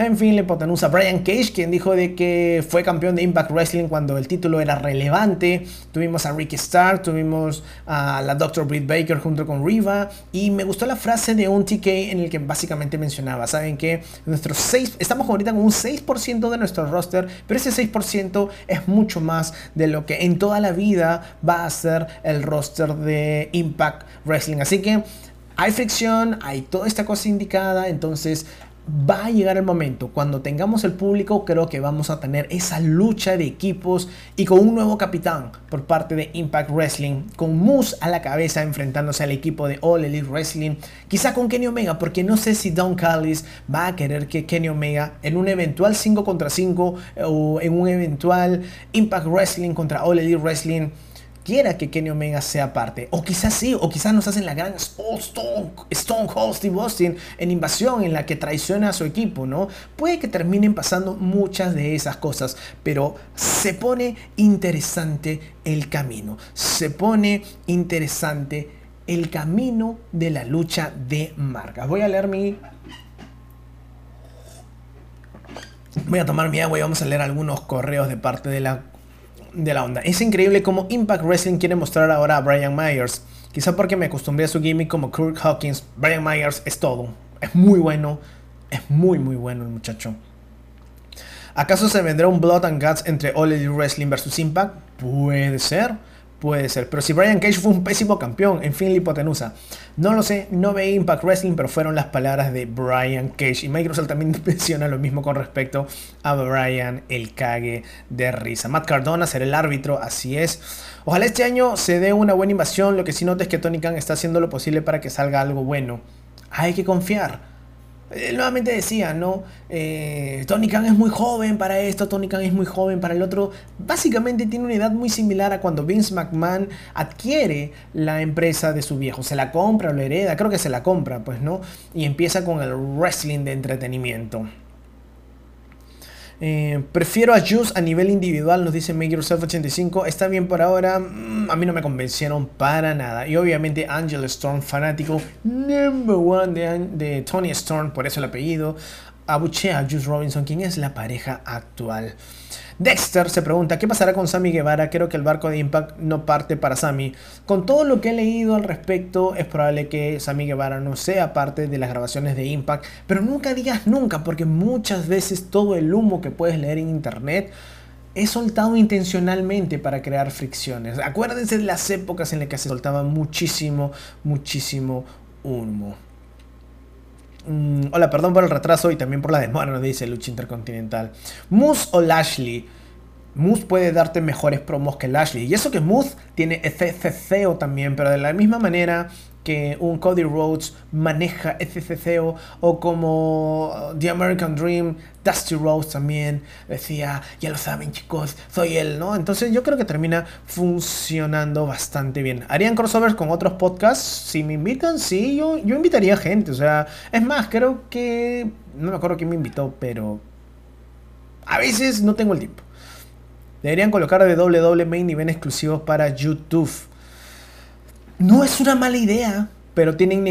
En fin, la hipotenusa Brian Cage, quien dijo de que fue campeón de Impact Wrestling cuando el título era relevante. Tuvimos a Ricky Starr, tuvimos a la Dr. Britt Baker junto con Riva. Y me gustó la frase de un TK en el que básicamente mencionaba, ¿saben que Nuestros 6, estamos ahorita con un 6% de nuestro roster, pero ese 6% es mucho más de lo que en toda la vida va a ser el roster de Impact Wrestling. Así que hay fricción, hay toda esta cosa indicada, entonces va a llegar el momento, cuando tengamos el público, creo que vamos a tener esa lucha de equipos y con un nuevo capitán por parte de Impact Wrestling, con Moose a la cabeza enfrentándose al equipo de All Elite Wrestling, quizá con Kenny Omega, porque no sé si Don Callis va a querer que Kenny Omega en un eventual 5 contra 5 o en un eventual Impact Wrestling contra All Elite Wrestling quiera que Kenny Omega sea parte. O quizás sí, o quizás nos hacen la gran Stone, Stone Cold Steve Austin en invasión en la que traiciona a su equipo, ¿no? Puede que terminen pasando muchas de esas cosas, pero se pone interesante el camino. Se pone interesante el camino de la lucha de marcas. Voy a leer mi... Voy a tomar mi agua y vamos a leer algunos correos de parte de la de la onda. Es increíble cómo Impact Wrestling quiere mostrar ahora a Brian Myers. Quizá porque me acostumbré a su gimmick como Kurt Hawkins. Brian Myers es todo. Es muy bueno. Es muy, muy bueno el muchacho. ¿Acaso se vendrá un Blood and Guts entre All Elite Wrestling versus Impact? Puede ser. Puede ser. Pero si Brian Cage fue un pésimo campeón en fin la hipotenusa. No lo sé, no ve Impact Wrestling, pero fueron las palabras de Brian Cage. Y Microsoft también [laughs] menciona lo mismo con respecto a Brian el cague de risa. Matt Cardona será el árbitro, así es. Ojalá este año se dé una buena invasión. Lo que sí noto es que Tony Khan está haciendo lo posible para que salga algo bueno. Hay que confiar. Nuevamente decía, ¿no? Eh, Tony Khan es muy joven para esto, Tony Khan es muy joven para el otro. Básicamente tiene una edad muy similar a cuando Vince McMahon adquiere la empresa de su viejo. Se la compra o la hereda, creo que se la compra, pues, ¿no? Y empieza con el wrestling de entretenimiento. Eh, prefiero a Juice a nivel individual, nos dice Make Yourself 85. Está bien por ahora. Mm, a mí no me convencieron para nada. Y obviamente Angel Storm, fanático number one de, de Tony Storm, por eso el apellido. Abuchea a Juice Robinson, quien es la pareja actual. Dexter se pregunta, ¿qué pasará con Sammy Guevara? Creo que el barco de Impact no parte para Sammy. Con todo lo que he leído al respecto, es probable que Sammy Guevara no sea parte de las grabaciones de Impact, pero nunca digas nunca, porque muchas veces todo el humo que puedes leer en internet es soltado intencionalmente para crear fricciones. Acuérdense de las épocas en las que se soltaba muchísimo, muchísimo humo. Mm, hola, perdón por el retraso y también por la demora, nos [laughs] dice Lucha Intercontinental. Moose o Lashley. Moose puede darte mejores promos que Lashley. Y eso que Moose tiene FCCO también, pero de la misma manera que un Cody Rhodes maneja FCCO o como uh, The American Dream, Dusty Rhodes también decía, ya lo saben chicos, soy él, ¿no? Entonces yo creo que termina funcionando bastante bien. ¿Harían crossovers con otros podcasts? Si me invitan, sí, yo, yo invitaría gente, o sea, es más, creo que, no me acuerdo quién me invitó, pero a veces no tengo el tiempo. Deberían colocar de doble doble main nivel exclusivos para YouTube. No es una mala idea, pero tienen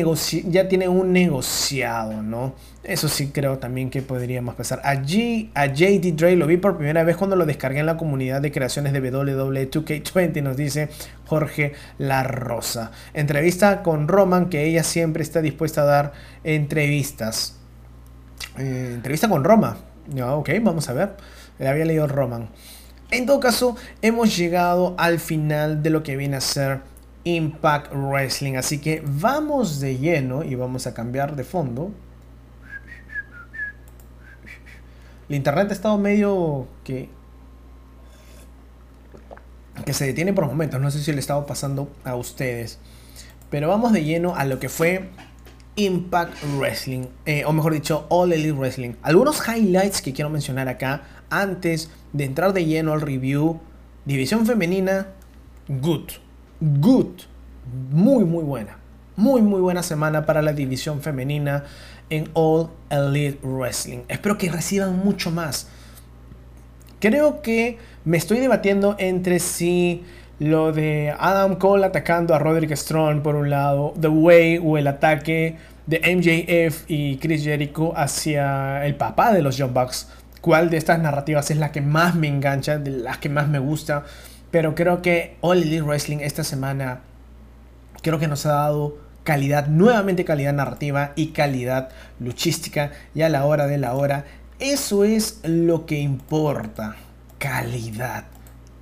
ya tienen un negociado, ¿no? Eso sí creo también que podríamos pasar. Allí, a JD Dre lo vi por primera vez cuando lo descargué en la comunidad de creaciones de WWE2K20, nos dice Jorge La Rosa. Entrevista con Roman, que ella siempre está dispuesta a dar entrevistas. Eh, entrevista con Roma. ok, vamos a ver. Le había leído Roman. En todo caso, hemos llegado al final de lo que viene a ser Impact Wrestling. Así que vamos de lleno y vamos a cambiar de fondo. El internet ha estado medio que que se detiene por momentos. No sé si le estaba pasando a ustedes. Pero vamos de lleno a lo que fue Impact Wrestling. Eh, o mejor dicho, All Elite Wrestling. Algunos highlights que quiero mencionar acá antes de entrar de lleno al review. División femenina, good good, muy muy buena. Muy muy buena semana para la división femenina en All Elite Wrestling. Espero que reciban mucho más. Creo que me estoy debatiendo entre si lo de Adam Cole atacando a Roderick Strong por un lado, The Way o el ataque de MJF y Chris Jericho hacia el papá de los Young Bucks. ¿Cuál de estas narrativas es la que más me engancha, de las que más me gusta? Pero creo que All Elite Wrestling esta semana creo que nos ha dado calidad, nuevamente calidad narrativa y calidad luchística y a la hora de la hora. Eso es lo que importa. Calidad.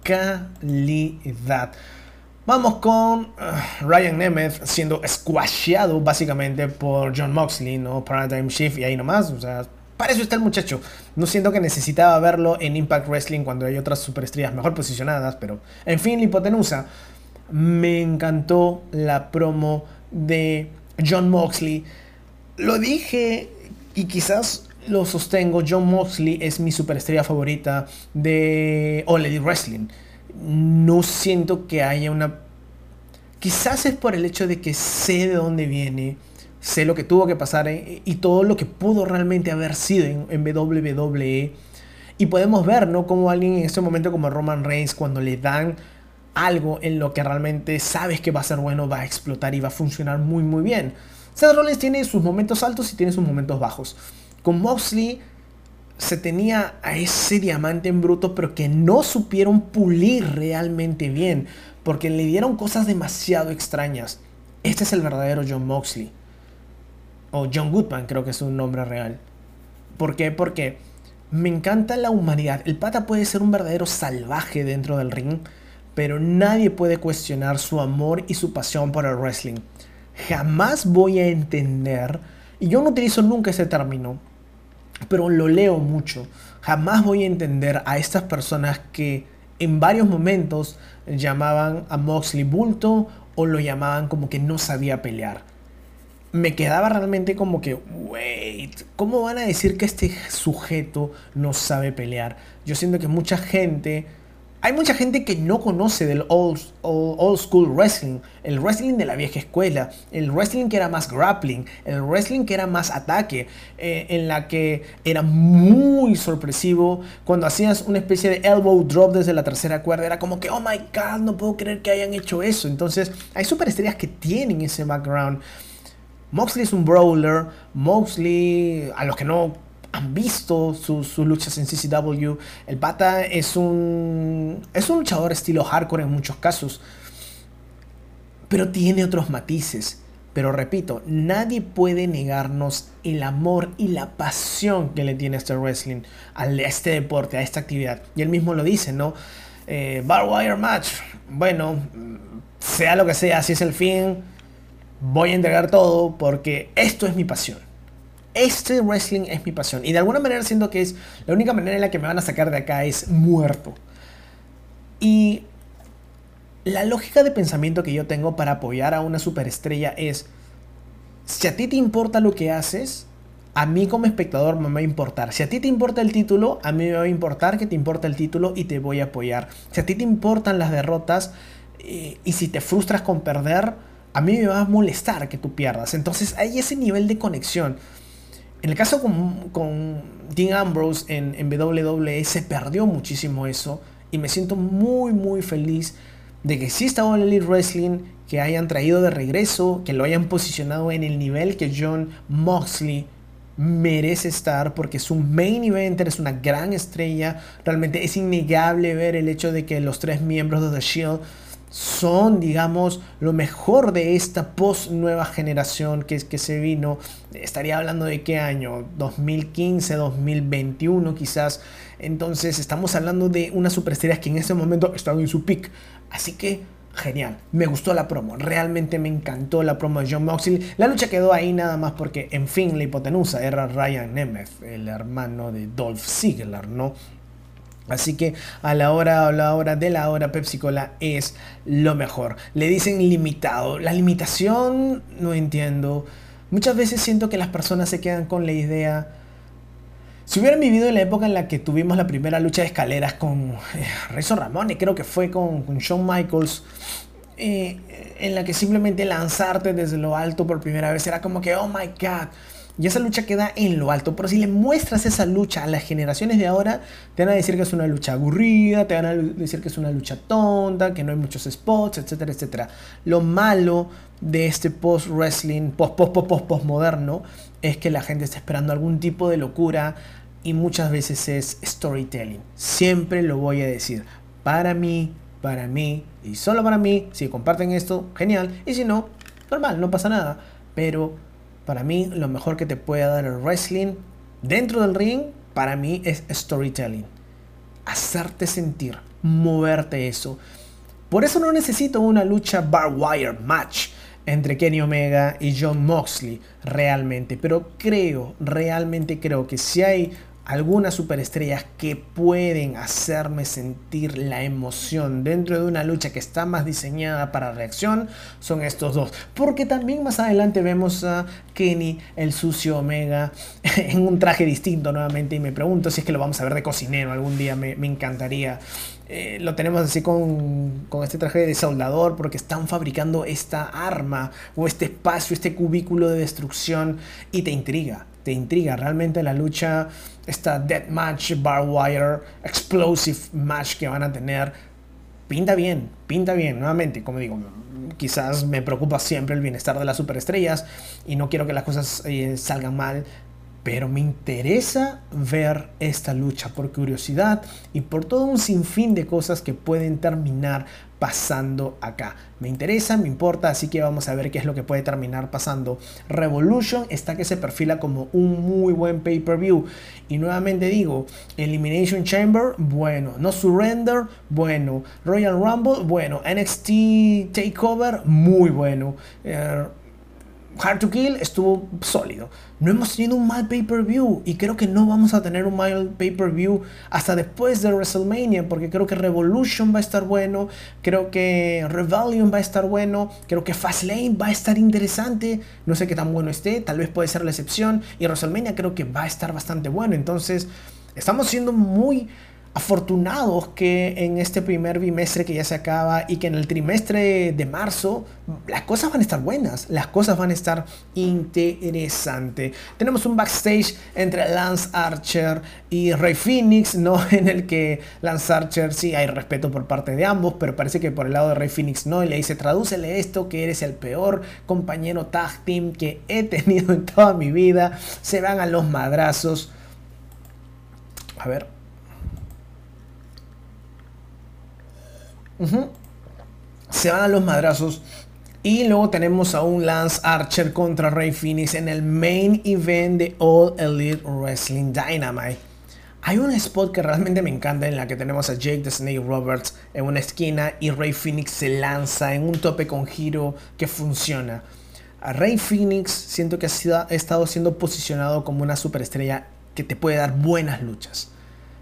Calidad. Vamos con uh, Ryan Nemeth siendo squasheado básicamente por John Moxley, ¿no? Paradigm Shift y ahí nomás. O sea, para eso está el muchacho. No siento que necesitaba verlo en Impact Wrestling cuando hay otras superestrellas mejor posicionadas, pero en fin, la hipotenusa. Me encantó la promo de John Moxley. Lo dije y quizás lo sostengo. John Moxley es mi superestrella favorita de All Elite Wrestling no siento que haya una... Quizás es por el hecho de que sé de dónde viene, sé lo que tuvo que pasar eh, y todo lo que pudo realmente haber sido en, WWE. Y podemos ver, ¿no? Como alguien en ese momento como Roman Reigns, cuando le dan algo en lo que realmente sabes que va a ser bueno, va a explotar y va a funcionar muy, muy bien. Seth Rollins tiene sus momentos altos y tiene sus momentos bajos. Con Moxley se tenía a ese diamante en bruto, pero que no supieron pulir realmente bien, porque le dieron cosas demasiado extrañas. Este es el verdadero John Moxley. O John Goodman, creo que es un nombre real. ¿Por qué? Porque me encanta la humanidad. El pata puede ser un verdadero salvaje dentro del ring, pero nadie puede cuestionar su amor y su pasión por el wrestling. Jamás voy a entender, y yo no utilizo nunca ese término, pero lo leo mucho. Jamás voy a entender a estas personas que en varios momentos llamaban a Moxley bulto o lo llamaban como que no sabía pelear. Me quedaba realmente como que, wait, ¿cómo van a decir que este sujeto no sabe pelear? Yo siento que mucha gente hay mucha gente que no conoce del old, old, school wrestling, el wrestling de la vieja escuela, el wrestling que era más grappling, el wrestling que era más ataque, eh, en la que era muy sorpresivo cuando hacías una especie de elbow drop desde la tercera cuerda, era como que, oh my god, no puedo creer que hayan hecho eso. Entonces, hay superestrellas que tienen ese background. Moxley es un brawler, Moxley, a los que no han visto sus, luchas en CCW. El pata es un, es un luchador estilo hardcore en muchos casos, pero tiene otros matices. Pero repito, nadie puede negarnos el amor y la pasión que le tiene este wrestling, a este deporte, a esta actividad. Y él mismo lo dice, ¿no? Eh, Wire Match. Bueno, sea lo que sea, si es el fin, voy a entregar todo porque esto es mi pasión este wrestling es mi pasión. Y de alguna manera siento que es la única manera en la que me van a sacar de acá es muerto. Y la lógica de pensamiento que yo tengo para apoyar a una superestrella es, si a ti te importa lo que haces, a mí como espectador me va a importar. Si a ti te importa el título, a mí me va a importar que te importa el título y te voy a apoyar. Si a ti te importan las derrotas eh, y si te frustras con perder, a mí me va a molestar que tú pierdas. Entonces hay ese nivel de conexión. En el caso con, Dean Ambrose en, en WWE se perdió muchísimo eso y me siento muy muy feliz de que exista All Elite Wrestling, que hayan traído de regreso, que lo hayan posicionado en el nivel que John Moxley merece estar porque es un main eventer, es una gran estrella. Realmente es innegable ver el hecho de que los tres miembros de The Shield son, digamos, lo mejor de esta post nueva generación que, que se vino. Estaría hablando de qué año, 2015, 2021 quizás. Entonces estamos hablando de unas superestrellas que en ese momento estaban en su peak. Así que genial. Me gustó la promo. Realmente me encantó la promo de John Moxley. La lucha quedó ahí nada más porque, en fin, la hipotenusa era Ryan Nemeth, el hermano de Dolph Ziggler, ¿no? Así que a la hora, a la hora de la hora Pepsi Cola es lo mejor. Le dicen limitado. La limitación no entiendo. Muchas veces siento que las personas se quedan con la idea. Si hubieran vivido en la época en la que tuvimos la primera lucha de escaleras con eh, Ramón Ramone, creo que fue con, con Shawn Michaels, eh, en la que simplemente lanzarte desde lo alto por primera vez era como que, oh my god, y esa lucha queda en lo alto. Pero si le muestras esa lucha a las generaciones de ahora, te van a decir que es una lucha aburrida, te van a decir que es una lucha tonta, que no hay muchos spots, etcétera, etcétera. Lo malo de este post-wrestling, post-post-post-post moderno, es que la gente está esperando algún tipo de locura y muchas veces es storytelling. Siempre lo voy a decir. Para mí, para mí y solo para mí, si comparten esto, genial. Y si no, normal, no pasa nada. Pero para mí, lo mejor que te puede dar el wrestling dentro del ring, para mí es storytelling. Hacerte sentir, moverte eso. Por eso no necesito una lucha bar wire match entre Kenny Omega y John Moxley realmente, pero creo, realmente creo que si hay algunas superestrellas que pueden hacerme sentir la emoción dentro de una lucha que está más diseñada para reacción son estos dos. Porque también más adelante vemos a Kenny, el sucio Omega, [laughs] en un traje distinto nuevamente y me pregunto si es que lo vamos a ver de cocinero algún día, me, encantaría. Eh, lo tenemos así con, con, este traje de soldador porque están fabricando esta arma o este espacio, este cubículo de destrucción y te intriga te intriga. Realmente la lucha, esta dead match, bar wire, explosive match que van a tener, pinta bien, pinta bien. Nuevamente, como digo, quizás me preocupa siempre el bienestar de las superestrellas y no quiero que las cosas eh, salgan mal. Pero me interesa ver esta lucha por curiosidad y por todo un sinfín de cosas que pueden terminar pasando acá. Me interesa, me importa, así que vamos a ver qué es lo que puede terminar pasando. Revolution está que se perfila como un muy buen pay-per-view. Y nuevamente digo, Elimination Chamber, bueno. No Surrender, bueno. Royal Rumble, bueno. NXT Takeover, muy bueno. Eh, Hard to Kill estuvo sólido. No hemos tenido un mal pay-per-view y creo que no vamos a tener un mal pay-per-view hasta después de WrestleMania porque creo que Revolution va a estar bueno, creo que Rebellion va a estar bueno, creo que Fastlane va a estar interesante, no sé qué tan bueno esté, tal vez puede ser la excepción y WrestleMania creo que va a estar bastante bueno, entonces estamos siendo muy afortunados que en este primer bimestre que ya se acaba y que en el trimestre de marzo las cosas van a estar buenas, las cosas van a estar interesantes. Tenemos un backstage entre Lance Archer y Rey Phoenix, ¿no? [laughs] En el que Lance Archer sí hay respeto por parte de ambos, pero parece que por el lado de Rey Phoenix no, y le dice, tradúcele esto, que eres el peor compañero tag team que he [laughs] tenido en toda mi vida, se van a los madrazos. A ver, Se van a los madrazos. Y luego tenemos a un Lance Archer contra Rey Phoenix en el main event de All Elite Wrestling Dynamite. Hay un spot que realmente me encanta en la que tenemos a Jake the Snake Roberts en una esquina y Rey Phoenix se lanza en un tope con giro que funciona. A Rey Phoenix siento que ha, estado siendo posicionado como una superestrella que te puede dar buenas luchas.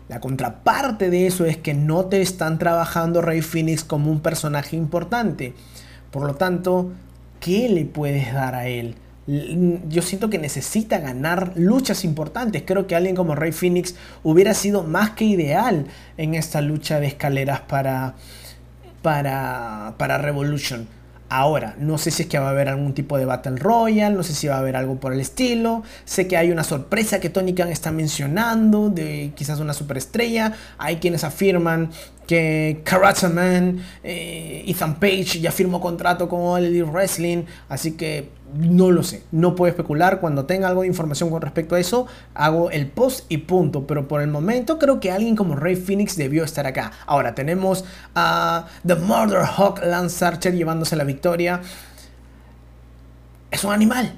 La contraparte de eso es que no te están trabajando Rey Phoenix como un personaje importante. Por lo tanto, ¿qué le puedes dar a él? Yo siento que necesita ganar luchas importantes. Creo que alguien como Rey Phoenix hubiera sido más que ideal en esta lucha de escaleras para, para, para Revolution. Ahora, no sé si es que va a haber algún tipo de Battle Royale, no sé si va a haber algo por el estilo. Sé que hay una sorpresa que Tony Khan está mencionando de quizás una superestrella. Hay quienes afirman que Karate Man, eh, Ethan Page ya firmó contrato con All Elite Wrestling, así que no lo sé, no puedo especular. Cuando tenga algo de información con respecto a eso, hago el post y punto. Pero por el momento creo que alguien como Rey Phoenix debió estar acá. Ahora tenemos a The Murder Hawk Lance Archer llevándose la victoria. Es un animal,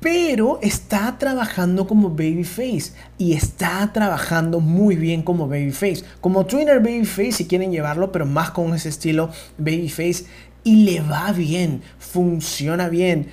pero está trabajando como babyface y está trabajando muy bien como babyface, como trainer babyface si quieren llevarlo, pero más con ese estilo babyface y le va bien, funciona bien.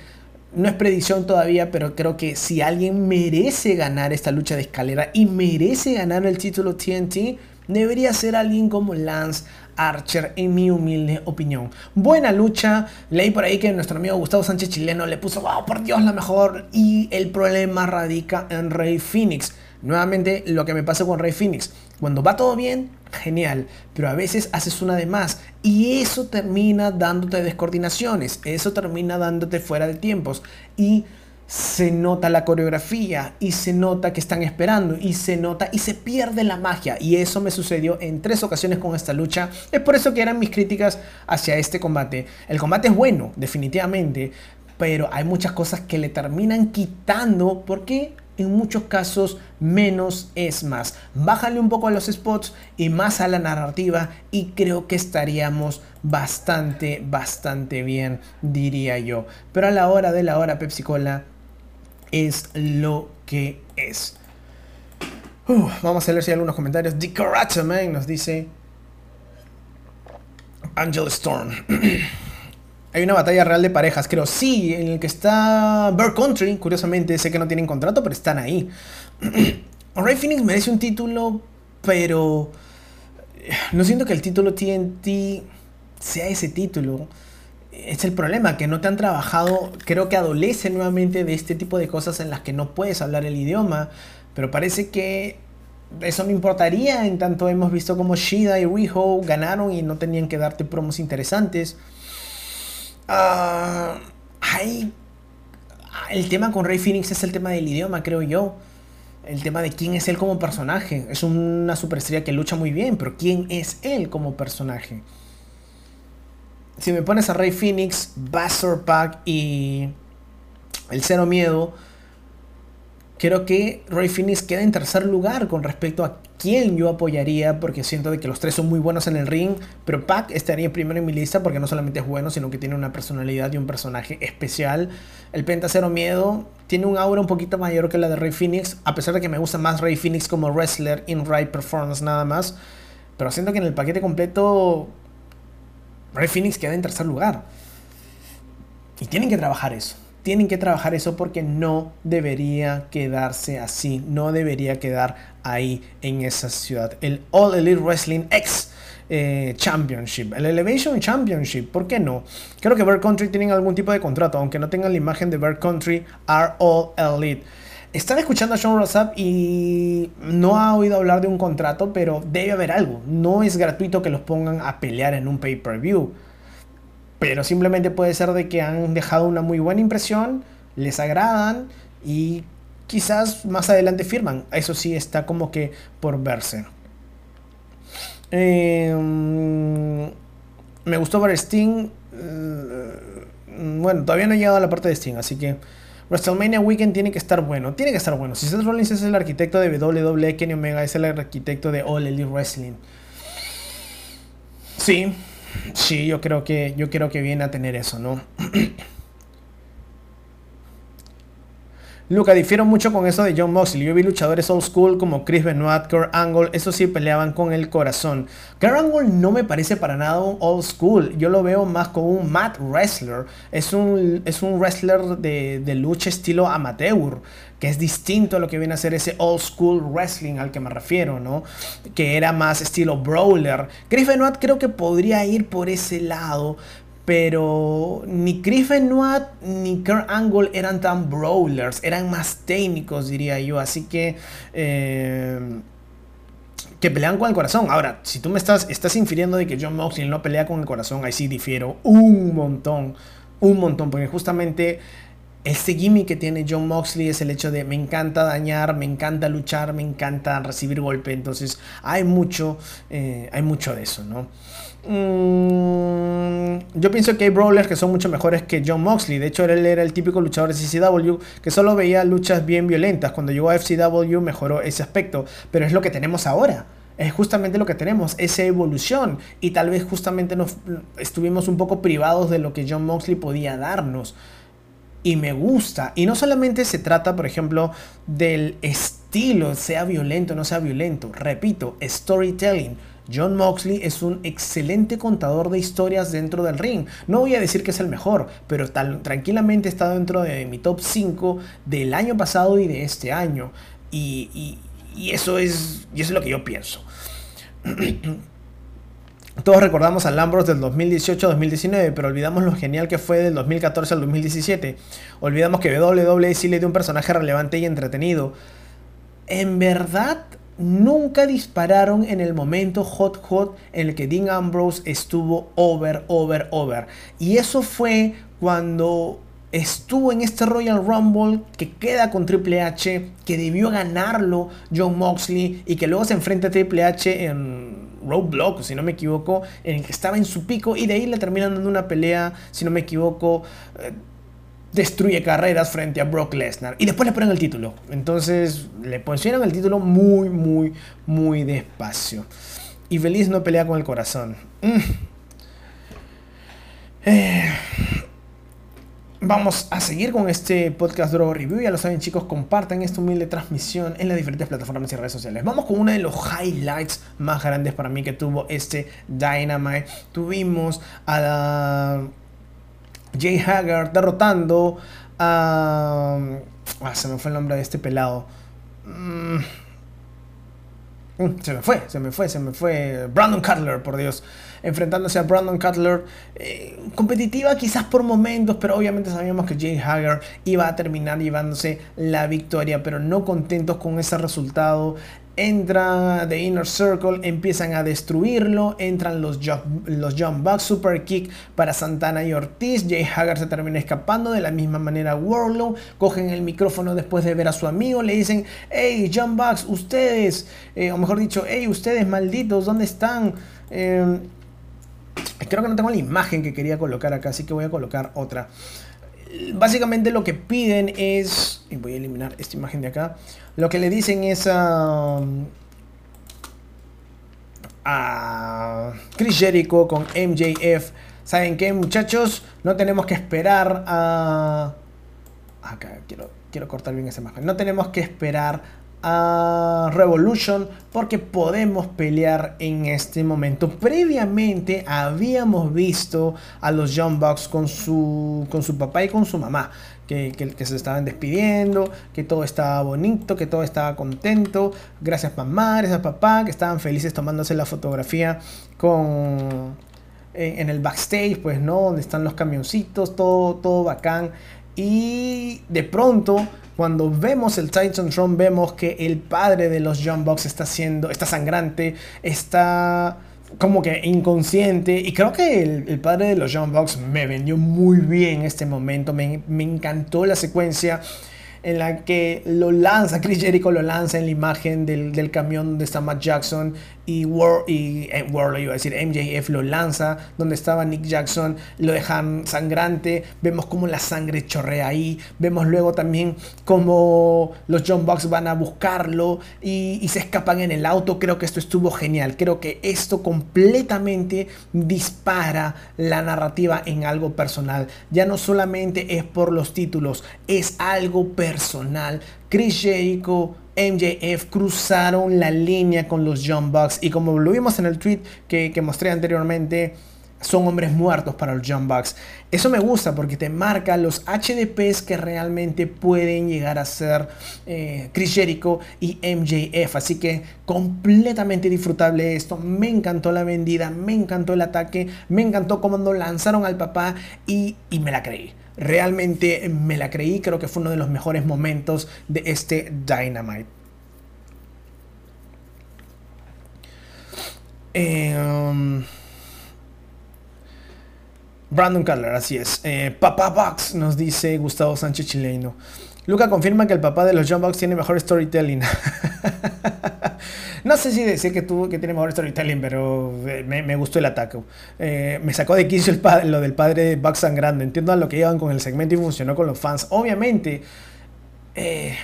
No es predicción todavía, pero creo que si alguien merece ganar esta lucha de escalera y merece ganar el título TNT, debería ser alguien como Lance Archer, en mi humilde opinión. Buena lucha. Leí por ahí que nuestro amigo Gustavo Sánchez Chileno le puso, wow, por Dios, la mejor. Y el problema radica en Rey Phoenix. Nuevamente, lo que me pasa con Rey Phoenix. Cuando va todo bien, genial. Pero a veces haces una de más. Y eso termina dándote descoordinaciones. Eso termina dándote fuera de tiempos. Y se nota la coreografía y se nota que están esperando y se nota y se pierde la magia. Y eso me sucedió en tres ocasiones con esta lucha. Es por eso que eran mis críticas hacia este combate. El combate es bueno, definitivamente, pero hay muchas cosas que le terminan quitando porque en muchos casos menos es más. Bájale un poco a los spots y más a la narrativa y creo que estaríamos bastante, bastante bien, diría yo. Pero a la hora de la hora Pepsi Cola es lo que es. vamos a leer si hay algunos comentarios. The Man nos dice Angel Storm. [clears throat] hay una batalla real de parejas, creo. Sí, en el que está Bird Country. Curiosamente, sé que no tienen contrato, pero están ahí. [clears throat] Ray Phoenix merece un título, pero no siento que el título TNT sea ese título es el problema, que no te han trabajado, creo que adolece nuevamente de este tipo de cosas en las que no puedes hablar el idioma, pero parece que eso no importaría en tanto hemos visto como Shida y Riho ganaron y no tenían que darte promos interesantes. Ah, hay, el tema con Rey Phoenix es el tema del idioma, creo yo. El tema de quién es él como personaje. Es una superestrella que lucha muy bien, pero quién es él como personaje si me pones a Rey Phoenix, Bastard Pack y el Cero Miedo, creo que Rey Phoenix queda en tercer lugar con respecto a quién yo apoyaría, porque siento de que los tres son muy buenos en el ring, pero Pac estaría primero en mi lista porque no solamente es bueno, sino que tiene una personalidad y un personaje especial. El Penta Cero Miedo tiene un aura un poquito mayor que la de Rey Phoenix, a pesar de que me gusta más Rey Phoenix como wrestler in right performance nada más. Pero siento que en el paquete completo Ray Phoenix queda en tercer lugar. Y tienen que trabajar eso. Tienen que trabajar eso porque no debería quedarse así. No debería quedar ahí en esa ciudad. El All Elite Wrestling X eh, Championship. El Elevation Championship. ¿Por qué no? Creo que Bear Country tienen algún tipo de contrato. Aunque no tengan la imagen de Bear Country, are All Elite. Están escuchando a Sean Rossap y no ha oído hablar de un contrato, pero debe haber algo. No es gratuito que los pongan a pelear en un pay-per-view. Pero simplemente puede ser de que han dejado una muy buena impresión, les agradan y quizás más adelante firman. Eso sí está como que por verse. Em, me gustó ver Sting. Mm, bueno, todavía no he llegado a la parte de Sting, así que WrestleMania Weekend tiene que estar bueno. Tiene que estar bueno. Si Seth Rollins es el arquitecto de WWE, Kenny Omega es el arquitecto de All Elite Wrestling. Sí, sí, yo creo que, yo creo que viene a tener eso, ¿no? [clears throat] Luca, difiero mucho con eso de John Moxley. Yo vi luchadores old school como Chris Benoit, Kurt Angle, eso sí peleaban con el corazón. Kurt Angle no me parece para nada un old school. Yo lo veo más como un mat wrestler. Es un, es un wrestler de, de lucha estilo amateur que es distinto a lo que viene a ser ese old school wrestling al que me refiero, ¿no? Que era más estilo brawler. Chris Benoit creo que podría ir por ese lado, pero ni Chris Benoit ni Kurt Angle eran tan brawlers, eran más técnicos, diría yo. Así que. Eh, que pelean con el corazón. Ahora, si tú me estás, estás infiriendo de que John Moxley no pelea con el corazón, ahí sí difiero un montón. Un montón, porque justamente este gimmick que tiene John Moxley es el hecho de me encanta dañar, me encanta luchar, me encanta recibir golpe. Entonces hay mucho, eh, hay mucho de eso, ¿no? Mm, yo pienso que hay brawlers que son mucho mejores que John Moxley. De hecho, él era el típico luchador de CCW que solo veía luchas bien violentas. Cuando llegó a FCW mejoró ese aspecto. Pero es lo que tenemos ahora. Es justamente lo que tenemos, esa evolución. Y tal vez justamente estuvimos un poco privados de lo que John Moxley podía darnos. Y me gusta. Y no solamente se trata, por ejemplo, del estilo, sea violento o no sea violento. Repito, storytelling John Moxley es un excelente contador de historias dentro del ring. No voy a decir que es el mejor, pero tranquilamente está dentro de mi top 5 del año pasado y de este año. Y, eso, es, y eso es lo que yo pienso. [clears throat] Todos recordamos a Lambros del 2018-2019, pero olvidamos lo genial que fue del 2014 al 2017. Olvidamos que WWE sí le dio un personaje relevante y entretenido. En verdad, nunca dispararon en el momento hot hot en el que Dean Ambrose estuvo over, over, over. Y eso fue cuando estuvo en este Royal Rumble que queda con Triple H, que debió ganarlo John Moxley y que luego se enfrenta a Triple H en Roadblock, si no me equivoco, en el que estaba en su pico y de ahí le terminan dando una pelea, si no me equivoco, eh, destruye carreras frente a Brock Lesnar y después le ponen el título. Entonces le pusieron el título muy, muy, muy despacio. Y Feliz no pelea con el corazón. Mm. Eh, Vamos a seguir con este podcast Drogo Review. Ya lo saben, chicos, compartan esta humilde transmisión en las diferentes plataformas y redes sociales. Vamos con uno de los highlights más grandes para mí que tuvo este Dynamite. Tuvimos a Jay Haggard derrotando a. Ah, se me fue el nombre de este pelado. Mm. Mm, se me fue, se me fue, se me fue. Brandon Cutler, por Dios enfrentándose a Brandon Cutler. Eh, competitiva quizás por momentos, pero obviamente sabíamos que Jay Hager iba a terminar llevándose la victoria, pero no contentos con ese resultado. Entra The Inner Circle, empiezan a destruirlo, entran los Jump, los jump Bucks, Super Kick para Santana y Ortiz, Jay Hager se termina escapando, de la misma manera Warlow, cogen el micrófono después de ver a su amigo, le dicen, hey Jump Bucks, ustedes, eh, o mejor dicho, hey ustedes malditos, ¿dónde están? Eh, Creo que no tengo la imagen que quería colocar acá, así que voy a colocar otra. Básicamente lo que piden es, y voy a eliminar esta imagen de acá, lo que le dicen es a, a Chris Jericho con MJF, ¿saben qué muchachos? No tenemos que esperar a... Acá, quiero, quiero cortar bien esa imagen. No tenemos que esperar a Revolution porque podemos pelear en este momento. Previamente habíamos visto a los Young Bucks con su, con su papá y con su mamá. Que, que, se estaban despidiendo, que todo estaba bonito, que todo estaba contento. Gracias mamá, gracias papá, que estaban felices tomándose la fotografía con en, el backstage, pues no, donde están los camioncitos, todo, todo bacán. Y de pronto cuando vemos el Tron vemos que el padre de los John Box está siendo, está sangrante, está como que inconsciente. Y creo que el, padre de los John Box me vendió muy bien este momento. Me, me encantó la secuencia en la que lo lanza, Chris Jericho lo lanza en la imagen del, del camión donde está Matt Jackson y, War, y eh, iba a decir, MJF lo lanza, donde estaba Nick Jackson, lo dejan sangrante, vemos como la sangre chorrea ahí, vemos luego también como los John Bucks van a buscarlo y, y se escapan en el auto, creo que esto estuvo genial, creo que esto completamente dispara la narrativa en algo personal, ya no solamente es por los títulos, es algo personal, Chris Jericho MJF cruzaron la línea con los John Bucks y como lo vimos en el tweet que, mostré anteriormente, son hombres muertos para los John Bucks. Eso me gusta porque te marca los HDPs que realmente pueden llegar a ser eh, Chris Jericho y MJF. Así que completamente disfrutable esto. Me encantó la vendida, me encantó el ataque, me encantó cómo lanzaron al papá y, y me la creí. Realmente me la creí, creo que fue uno de los mejores momentos de este Dynamite. Em, Brandon Cutler, así es. Eh, papá Box, nos dice Gustavo Sánchez Chileno. Luca confirma que el papá de los John Box tiene mejor storytelling. [laughs] No sé si decir que, tuvo, que tiene mejor storytelling, pero eh, me, gustó el ataque. Eh, me sacó de quicio lo del padre de Buck sangrando. Entiendo a lo que llevan con el segmento y funcionó con los fans. Obviamente, eh,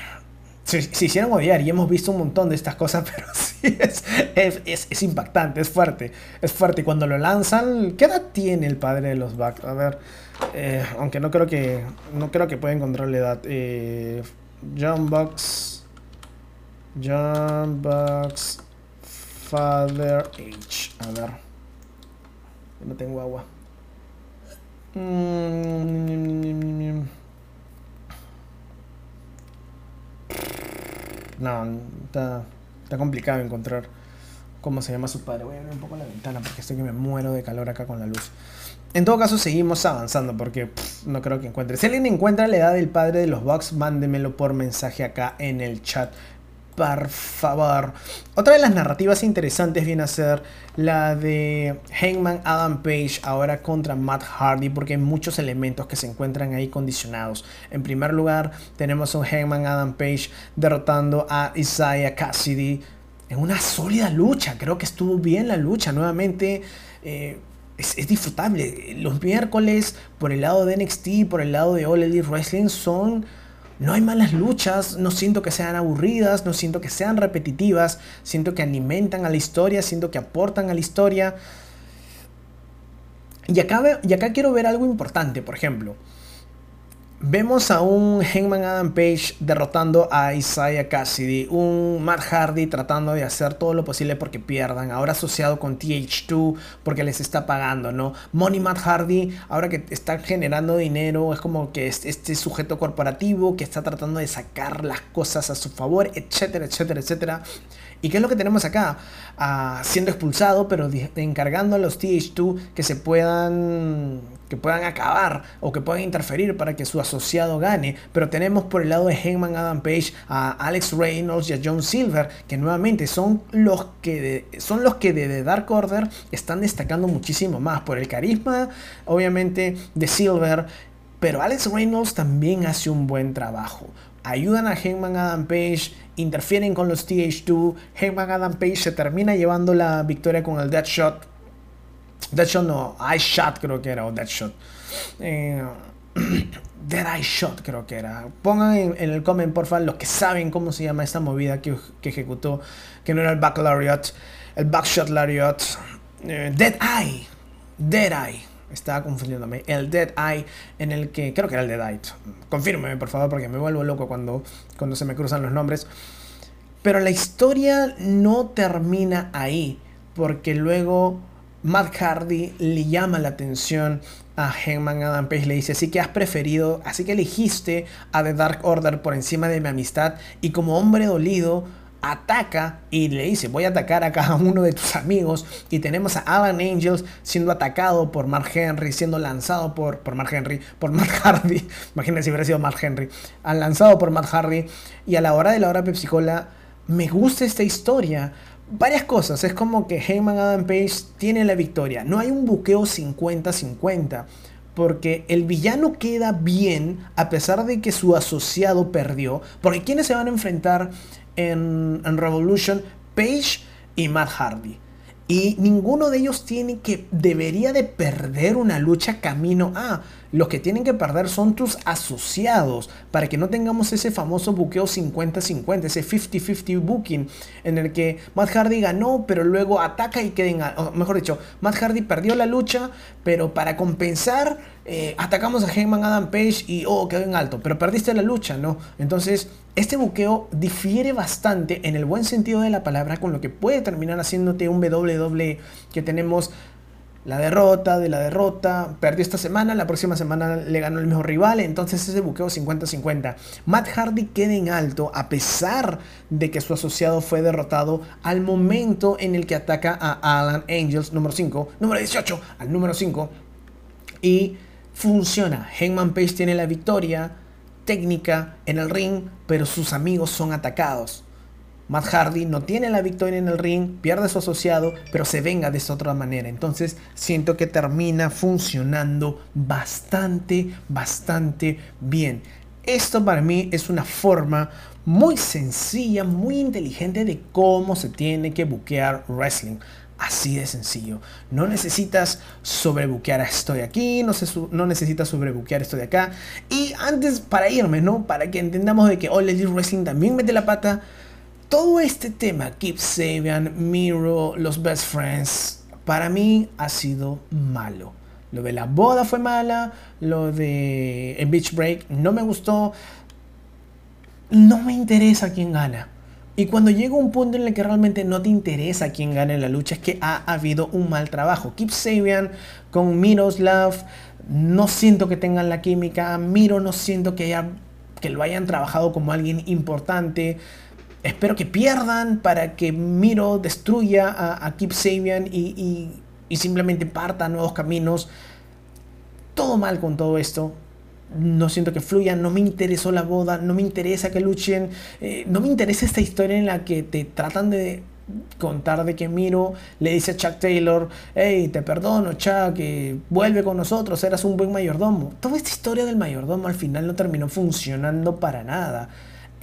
se, hicieron odiar y hemos visto un montón de estas cosas, [laughs] pero sí es, impactante, es fuerte. Es fuerte. Y cuando lo lanzan, ¿qué edad tiene el padre de los Bucks? A ver, aunque no creo que no creo que pueda encontrar la edad. John Bucks. John Bucks Father H. A ver. No tengo agua. No, está, está complicado encontrar cómo se llama su padre. Voy a abrir un poco la ventana porque estoy que me muero de calor acá con la luz. En todo caso, seguimos avanzando porque no creo que encuentre. Si alguien encuentra la edad del padre de los Bucks, mándemelo por mensaje acá en el chat por favor. Otra de las narrativas interesantes viene a ser la de Hangman Adam Page ahora contra Matt Hardy porque hay muchos elementos que se encuentran ahí condicionados. En primer lugar, tenemos a Hangman Adam Page derrotando a Isaiah Cassidy en una sólida lucha. Creo que estuvo bien la lucha. Nuevamente, eh, es, disfrutable. Los miércoles, por el lado de NXT, por el lado de All Elite Wrestling, son no hay malas luchas, no siento que sean aburridas, no siento que sean repetitivas, siento que alimentan a la historia, siento que aportan a la historia. Y acá, y acá quiero ver algo importante, por ejemplo. Vemos a un Hangman Adam Page derrotando a Isaiah Cassidy, un Matt Hardy tratando de hacer todo lo posible porque pierdan, ahora asociado con TH2 porque les está pagando, ¿no? Money Matt Hardy, ahora que está generando dinero, es como que este sujeto corporativo que está tratando de sacar las cosas a su favor, etcétera, etcétera, etcétera. ¿Y qué es lo que tenemos acá? Ah, siendo expulsado, pero encargando a los TH2 que se puedan que puedan acabar o que puedan interferir para que su asociado gane. Pero tenemos por el lado de Hangman Adam Page a Alex Reynolds y a John Silver, que nuevamente son los que son los que de, Dark Order están destacando muchísimo más por el carisma, obviamente, de Silver. Pero Alex Reynolds también hace un buen trabajo ayudan a Hangman Adam Page, interfieren con los TH2, Hangman Adam Page se termina llevando la victoria con el Deadshot. Deadshot no, Eye Shot creo que era, o Deadshot. Eh, [clears throat] Dead Eye Shot creo que era. Pongan en, el comment, porfa, los que saben cómo se llama esta movida que, ejecutó, que no era el Back Lariat, el Backshot Lariat. Eh, Dead Eye, Dead Eye estaba confundiéndome. El Dead Eye, en el que. Creo que era el Dead Eye. Confírmeme, por favor, porque me vuelvo loco cuando, cuando se me cruzan los nombres. Pero la historia no termina ahí, porque luego Matt Hardy le llama la atención a Hangman Adam Page, le dice, así que has preferido, así que elegiste a The Dark Order por encima de mi amistad y como hombre dolido, ataca y le dice voy a atacar a cada uno de tus amigos y tenemos a Alan Angels siendo atacado por Mark Henry siendo lanzado por, por Mark Henry por Mark Hardy [laughs] imagínense si hubiera sido Mark Henry. Lanzado por Mark Hardy y a la hora de la hora Pepsi Cola me gusta esta historia varias cosas es como que Heyman Adam Page tiene la victoria no hay un buqueo 50-50 porque el villano queda bien a pesar de que su asociado perdió. Porque ¿quiénes se van a enfrentar en, Revolution, Page y Matt Hardy. Y ninguno de ellos tiene que, debería de perder una lucha camino a. Los que tienen que perder son tus asociados para que no tengamos ese famoso buqueo 50-50, ese 50-50 booking en el que Matt Hardy ganó, pero luego ataca y queden, o mejor dicho, Matt Hardy perdió la lucha, pero para compensar eh, atacamos a Heyman Adam Page y oh, quedó en alto, pero perdiste la lucha, ¿no? Entonces, este buqueo difiere bastante en el buen sentido de la palabra con lo que puede terminar haciéndote un WWE que tenemos la derrota de la derrota, perdió esta semana, la próxima semana le ganó el mejor rival, entonces ese buqueo 50-50. Matt Hardy queda en alto a pesar de que su asociado fue derrotado al momento en el que ataca a Alan Angels, número 5, número 18, al número 5, y funciona. Hangman Page tiene la victoria técnica en el ring, pero sus amigos son atacados. Matt Hardy no tiene la victoria en el ring, pierde su asociado, pero se venga de esa otra manera. Entonces siento que termina funcionando bastante, bastante bien. Esto para mí es una forma muy sencilla, muy inteligente de cómo se tiene que buquear wrestling. Así de sencillo. No necesitas sobrebuquear a esto de aquí, no, no necesitas sobrebuquear esto de acá. Y antes, para irme, ¿no? Para que entendamos de que All Elite Wrestling también mete la pata. Todo este tema, Keep Sabian, Miro, los Best Friends, para mí ha sido malo. Lo de la boda fue mala, lo de el Beach Break no me gustó. No me interesa quién gana. Y cuando llega un punto en el que realmente no te interesa quién gane la lucha, es que ha habido un mal trabajo. Keep Sabian con Miroslav, no siento que tengan la química. Miro no siento que lo hayan trabajado como alguien importante. Espero que pierdan para que Miro destruya a, Keep Sabian y, simplemente parta nuevos caminos. Todo mal con todo esto. no siento que fluya, no me interesó la boda, no me interesa que luchen, eh, no me interesa esta historia en la que te tratan de contar de que Miro le dice a Chuck Taylor, hey, te perdono Chuck, vuelve con nosotros, eras un buen mayordomo. Toda esta historia del mayordomo al final no terminó funcionando para nada.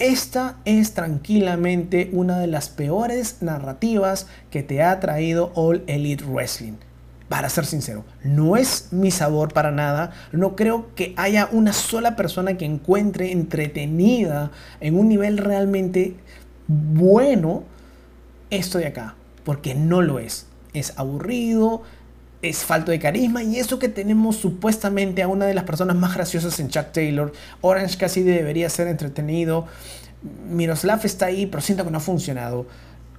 Esta es tranquilamente una de las peores narrativas que te ha traído All Elite Wrestling. Para ser sincero, no es mi sabor para nada. No creo que haya una sola persona que encuentre entretenida en un nivel realmente bueno esto de acá, porque no lo es. Es aburrido, es falto de carisma y eso que tenemos supuestamente a una de las personas más graciosas en Chuck Taylor, Orange casi debería ser entretenido, Miroslav está ahí, pero siento que no ha funcionado.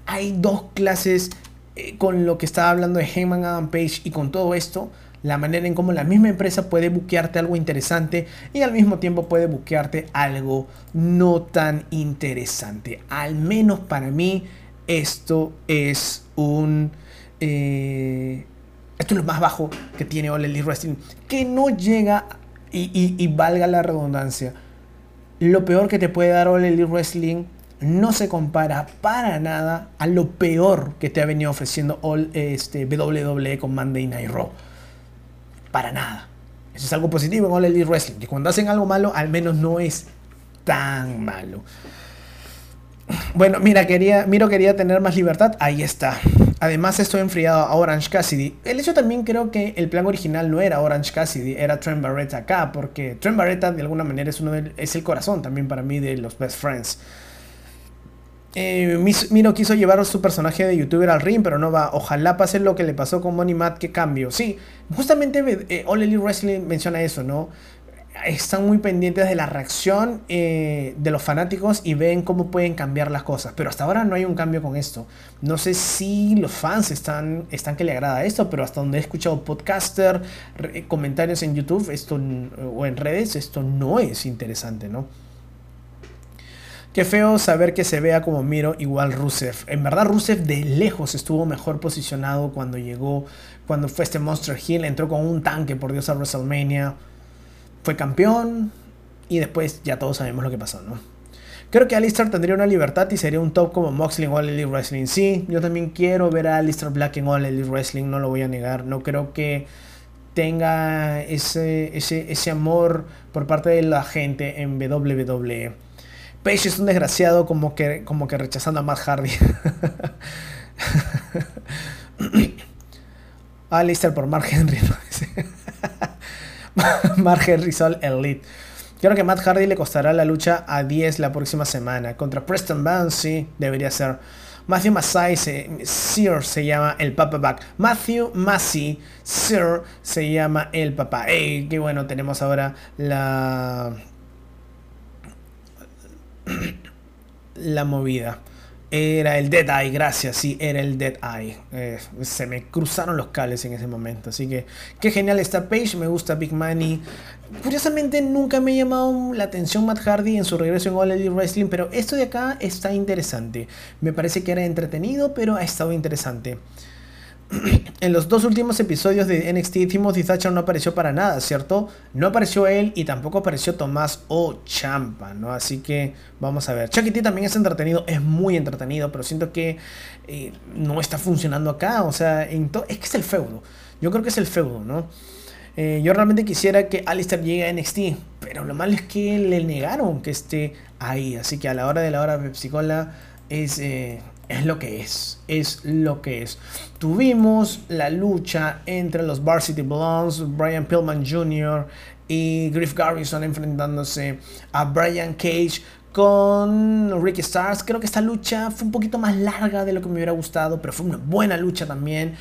Hay dos clases eh, con lo que estaba hablando de Heyman Adam Page y con todo esto, la manera en cómo la misma empresa puede buquearte algo interesante y al mismo tiempo puede buquearte algo no tan interesante. Al menos para mí, esto es un... Eh, esto es lo más bajo que tiene All Elite Wrestling. Que no llega, y, valga la redundancia, lo peor que te puede dar All Elite Wrestling no se compara para nada a lo peor que te ha venido ofreciendo All este, WWE con Monday Night Raw. Para nada. Eso es algo positivo en All Elite Wrestling. Que cuando hacen algo malo, al menos no es tan malo. Bueno, mira, quería, Miro quería tener más libertad. Ahí está. Además, estoy enfriado a Orange Cassidy. El hecho también creo que el plan original no era Orange Cassidy, era Trent Barrett acá, porque Trent Barrett de alguna manera es, uno es el corazón también para mí de los Best Friends. Eh, Miro quiso llevar su personaje de youtuber al ring, pero no va. Ojalá pase lo que le pasó con Money Matt, que cambio. Sí, justamente eh, All Wrestling menciona eso, ¿no? Están muy pendientes de la reacción eh, de los fanáticos y ven cómo pueden cambiar las cosas. Pero hasta ahora no hay un cambio con esto. No sé si los fans están, están que le agrada esto, pero hasta donde he escuchado podcaster, comentarios en YouTube esto, o en redes, esto no es interesante, ¿no? Qué feo saber que se vea como Miro igual Rusev. En verdad Rusev de lejos estuvo mejor posicionado cuando llegó, cuando fue este Monster Hill, entró con un tanque por Dios a WrestleMania fue campeón y después ya todos sabemos lo que pasó, ¿no? Creo que Alistair tendría una libertad y sería un top como Moxley en All Elite Wrestling. Sí, yo también quiero ver a Alistair Black en All Elite Wrestling, no lo voy a negar. No creo que tenga ese, ese, ese amor por parte de la gente en WWE. Page es un desgraciado como que, como que rechazando a Matt Hardy. [laughs] Alistair por Mark Henry. [laughs] [laughs] Mark Henry Elite. Creo que Matt Hardy le costará la lucha a 10 la próxima semana. Contra Preston sí, debería ser. Matthew Massey, Sir se llama el Papa Back. Matthew Massey, Sir se llama el papá. ¡Ey! Qué bueno, tenemos ahora la. la movida. Era el Dead Eye, gracias, sí, era el Dead Eye. Eh, se me cruzaron los cables en ese momento. Así que, qué genial esta page, me gusta Big Money. Curiosamente, nunca me ha llamado la atención Matt Hardy en su regreso en All Elite Wrestling, pero esto de acá está interesante. Me parece que era entretenido, pero ha estado interesante. [clears throat] en los dos últimos episodios de NXT, Timothy Thatcher no apareció para nada, ¿cierto? No apareció él y tampoco apareció Tomás o Champa, ¿no? Así que vamos a ver. Chucky T también es entretenido, es muy entretenido, pero siento que eh, no está funcionando acá. O sea, es que es el feudo. Yo creo que es el feudo, ¿no? Eh, yo realmente quisiera que Alistair llegue a NXT, pero lo malo es que le negaron que esté ahí. Así que a la hora de la hora, Pepsi Cola es. Eh, es lo que es, es lo que es. Tuvimos la lucha entre los Varsity Blondes, Brian Pillman Jr. y Griff Garrison enfrentándose a Brian Cage con Ricky Stars. Creo que esta lucha fue un poquito más larga de lo que me hubiera gustado, pero fue una buena lucha también.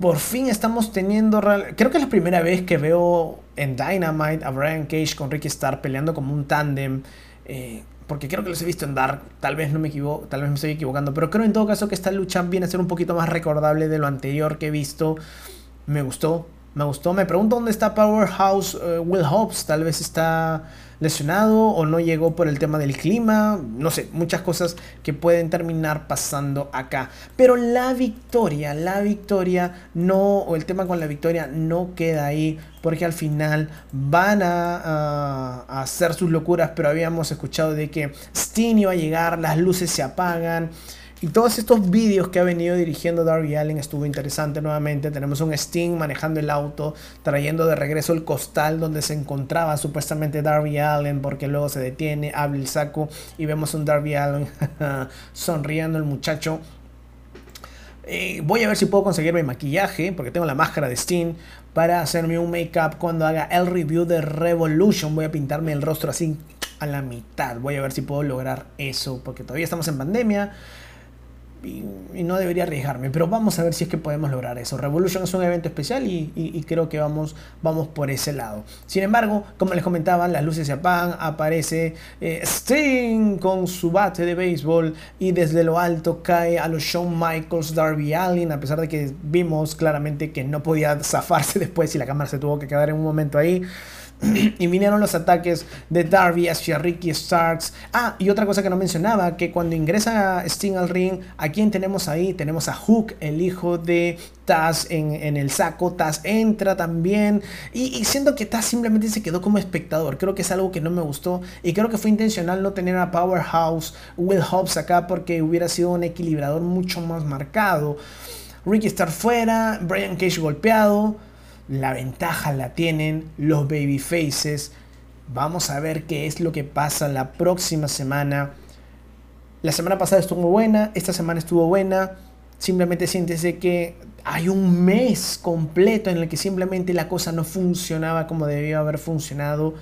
Por fin estamos teniendo. Creo que es la primera vez que veo en Dynamite a Brian Cage con Ricky Starr peleando como un tándem. Eh, porque creo que los he visto en Dark, tal vez no me equivoco, tal vez me estoy equivocando, pero creo en todo caso que esta lucha viene a ser un poquito más recordable de lo anterior que he visto. Me gustó, Me gustó. Me pregunto dónde está Powerhouse eh, Will Hobbs. Tal vez está lesionado o no llegó por el tema del clima. No sé, muchas cosas que pueden terminar pasando acá. Pero la victoria, la victoria no, o el tema con la victoria no queda ahí. Porque al final van a, a hacer sus locuras. Pero habíamos escuchado de que Steen iba a llegar, las luces se apagan. Y todos estos vídeos que ha venido dirigiendo Darby Allen estuvo interesante nuevamente. Tenemos un Sting manejando el auto, trayendo de regreso el costal donde se encontraba supuestamente Darby Allen, porque luego se detiene, abre el saco y vemos un Darby Allen [laughs] sonriendo el muchacho. Eh, voy a ver si puedo conseguirme maquillaje, porque tengo la máscara de Sting, para hacerme un make-up cuando haga el review de Revolution. Voy a pintarme el rostro así a la mitad. Voy a ver si puedo lograr eso, porque todavía estamos en pandemia y, no debería arriesgarme, pero vamos a ver si es que podemos lograr eso. Revolution es un evento especial y, creo que vamos, vamos por ese lado. Sin embargo, como les comentaba, las luces se apagan, aparece eh, Sting con su bate de béisbol y desde lo alto cae a los Shawn Michaels, Darby Allin, a pesar de que vimos claramente que no podía zafarse [laughs] después y la cámara se tuvo que quedar en un momento ahí. [clears throat] y vinieron los ataques de Darby hacia Ricky Starks. Ah, y otra cosa que no mencionaba, que cuando ingresa Sting al ring, ¿a quién tenemos ahí? Tenemos a Hook, el hijo de Taz en, el saco. Taz entra también. Y, siento que Taz simplemente se quedó como espectador. Creo que es algo que no me gustó. Y creo que fue intencional no tener a Powerhouse, Will Hobbs acá, porque hubiera sido un equilibrador mucho más marcado. Ricky Starks fuera, Brian Cage golpeado. La ventaja la tienen los babyfaces. Vamos a ver qué es lo que pasa la próxima semana. La semana pasada estuvo buena, esta semana estuvo buena. Simplemente siéntese que hay un mes completo en el que simplemente la cosa no funcionaba como debía haber funcionado.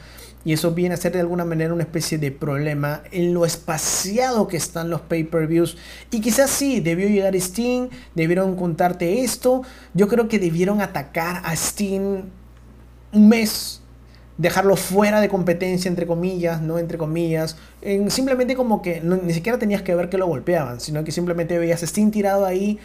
Y eso viene a ser de alguna manera una especie de problema en lo espaciado que están los pay-per-views. Y quizás sí, debió llegar Sting, debieron contarte esto. Yo creo que debieron atacar a Sting un mes dejarlo fuera de competencia, entre comillas, no entre comillas. En, simplemente como que ni siquiera tenías que ver que lo golpeaban, sino que simplemente veías a Sting tirado ahí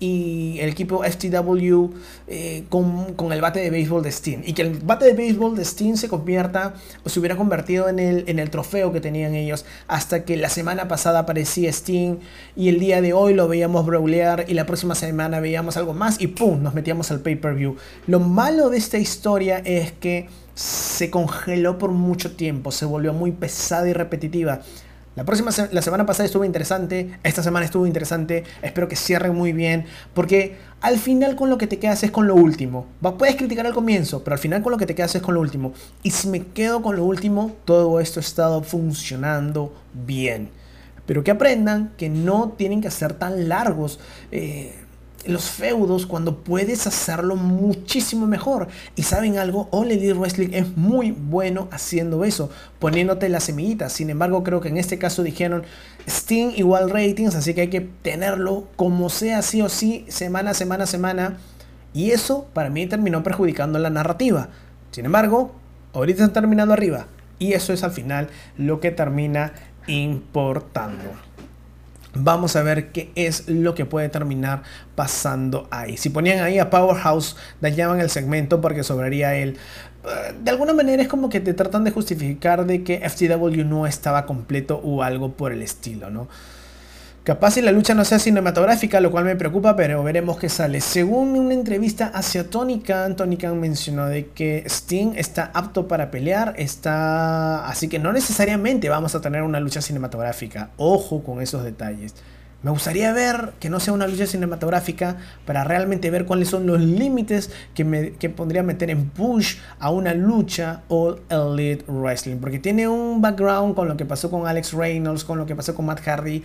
y el equipo FTW eh, con, el bate de béisbol de Sting. Y que el bate de béisbol de Sting se convierta o se hubiera convertido en el, en el trofeo que tenían ellos. Hasta que la semana pasada aparecía Sting y el día de hoy lo veíamos brawlear y la próxima semana veíamos algo más y ¡pum! Nos metíamos al pay-per-view. Lo malo de esta historia es que se congeló por mucho tiempo, se volvió muy pesada y repetitiva. La próxima la semana pasada estuvo interesante, esta semana estuvo interesante, espero que cierre muy bien, porque al final con lo que te quedas es con lo último. Puedes criticar al comienzo, pero al final con lo que te quedas es con lo último. Y si me quedo con lo último, todo esto ha estado funcionando bien. Pero que aprendan que no tienen que ser tan largos. Eh, los feudos cuando puedes hacerlo muchísimo mejor. Y saben algo, All Elite Wrestling es muy bueno haciendo eso, poniéndote las semillitas. Sin embargo, creo que en este caso dijeron Sting igual ratings, así que hay que tenerlo como sea, sí o sí, semana, semana, semana. Y eso para mí terminó perjudicando la narrativa. Sin embargo, ahorita están terminando arriba. Y eso es al final lo que termina importando. Vamos a ver qué es lo que puede terminar pasando ahí. Si ponían ahí a Powerhouse, dañaban el segmento porque sobraría él. Eh, de alguna manera es como que te tratan de justificar de que FTW no estaba completo o algo por el estilo, ¿no? Capaz si la lucha no sea cinematográfica, lo cual me preocupa, pero veremos qué sale. Según una entrevista hacia Tony Khan, Tony Khan mencionó de que Sting está apto para pelear, está... Así que no necesariamente vamos a tener una lucha cinematográfica. Ojo con esos detalles. Me gustaría ver que no sea una lucha cinematográfica para realmente ver cuáles son los límites que, me, que pondría meter en push a una lucha All Elite Wrestling. Porque tiene un background con lo que pasó con Alex Reynolds, con lo que pasó con Matt Hardy,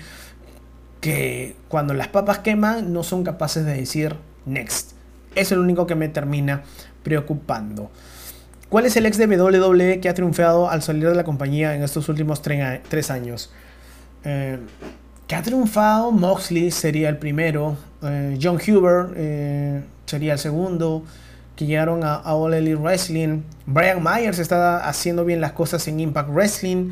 que cuando las papas queman no son capaces de decir next. Es el único que me termina preocupando. ¿Cuál es el ex de WWE que ha triunfado al salir de la compañía en estos últimos tres años? Eh, que ha triunfado, Moxley sería el primero, eh, John Huber eh, sería el segundo, que llegaron a, a All Elite Wrestling, Brian Myers está haciendo bien las cosas en Impact Wrestling,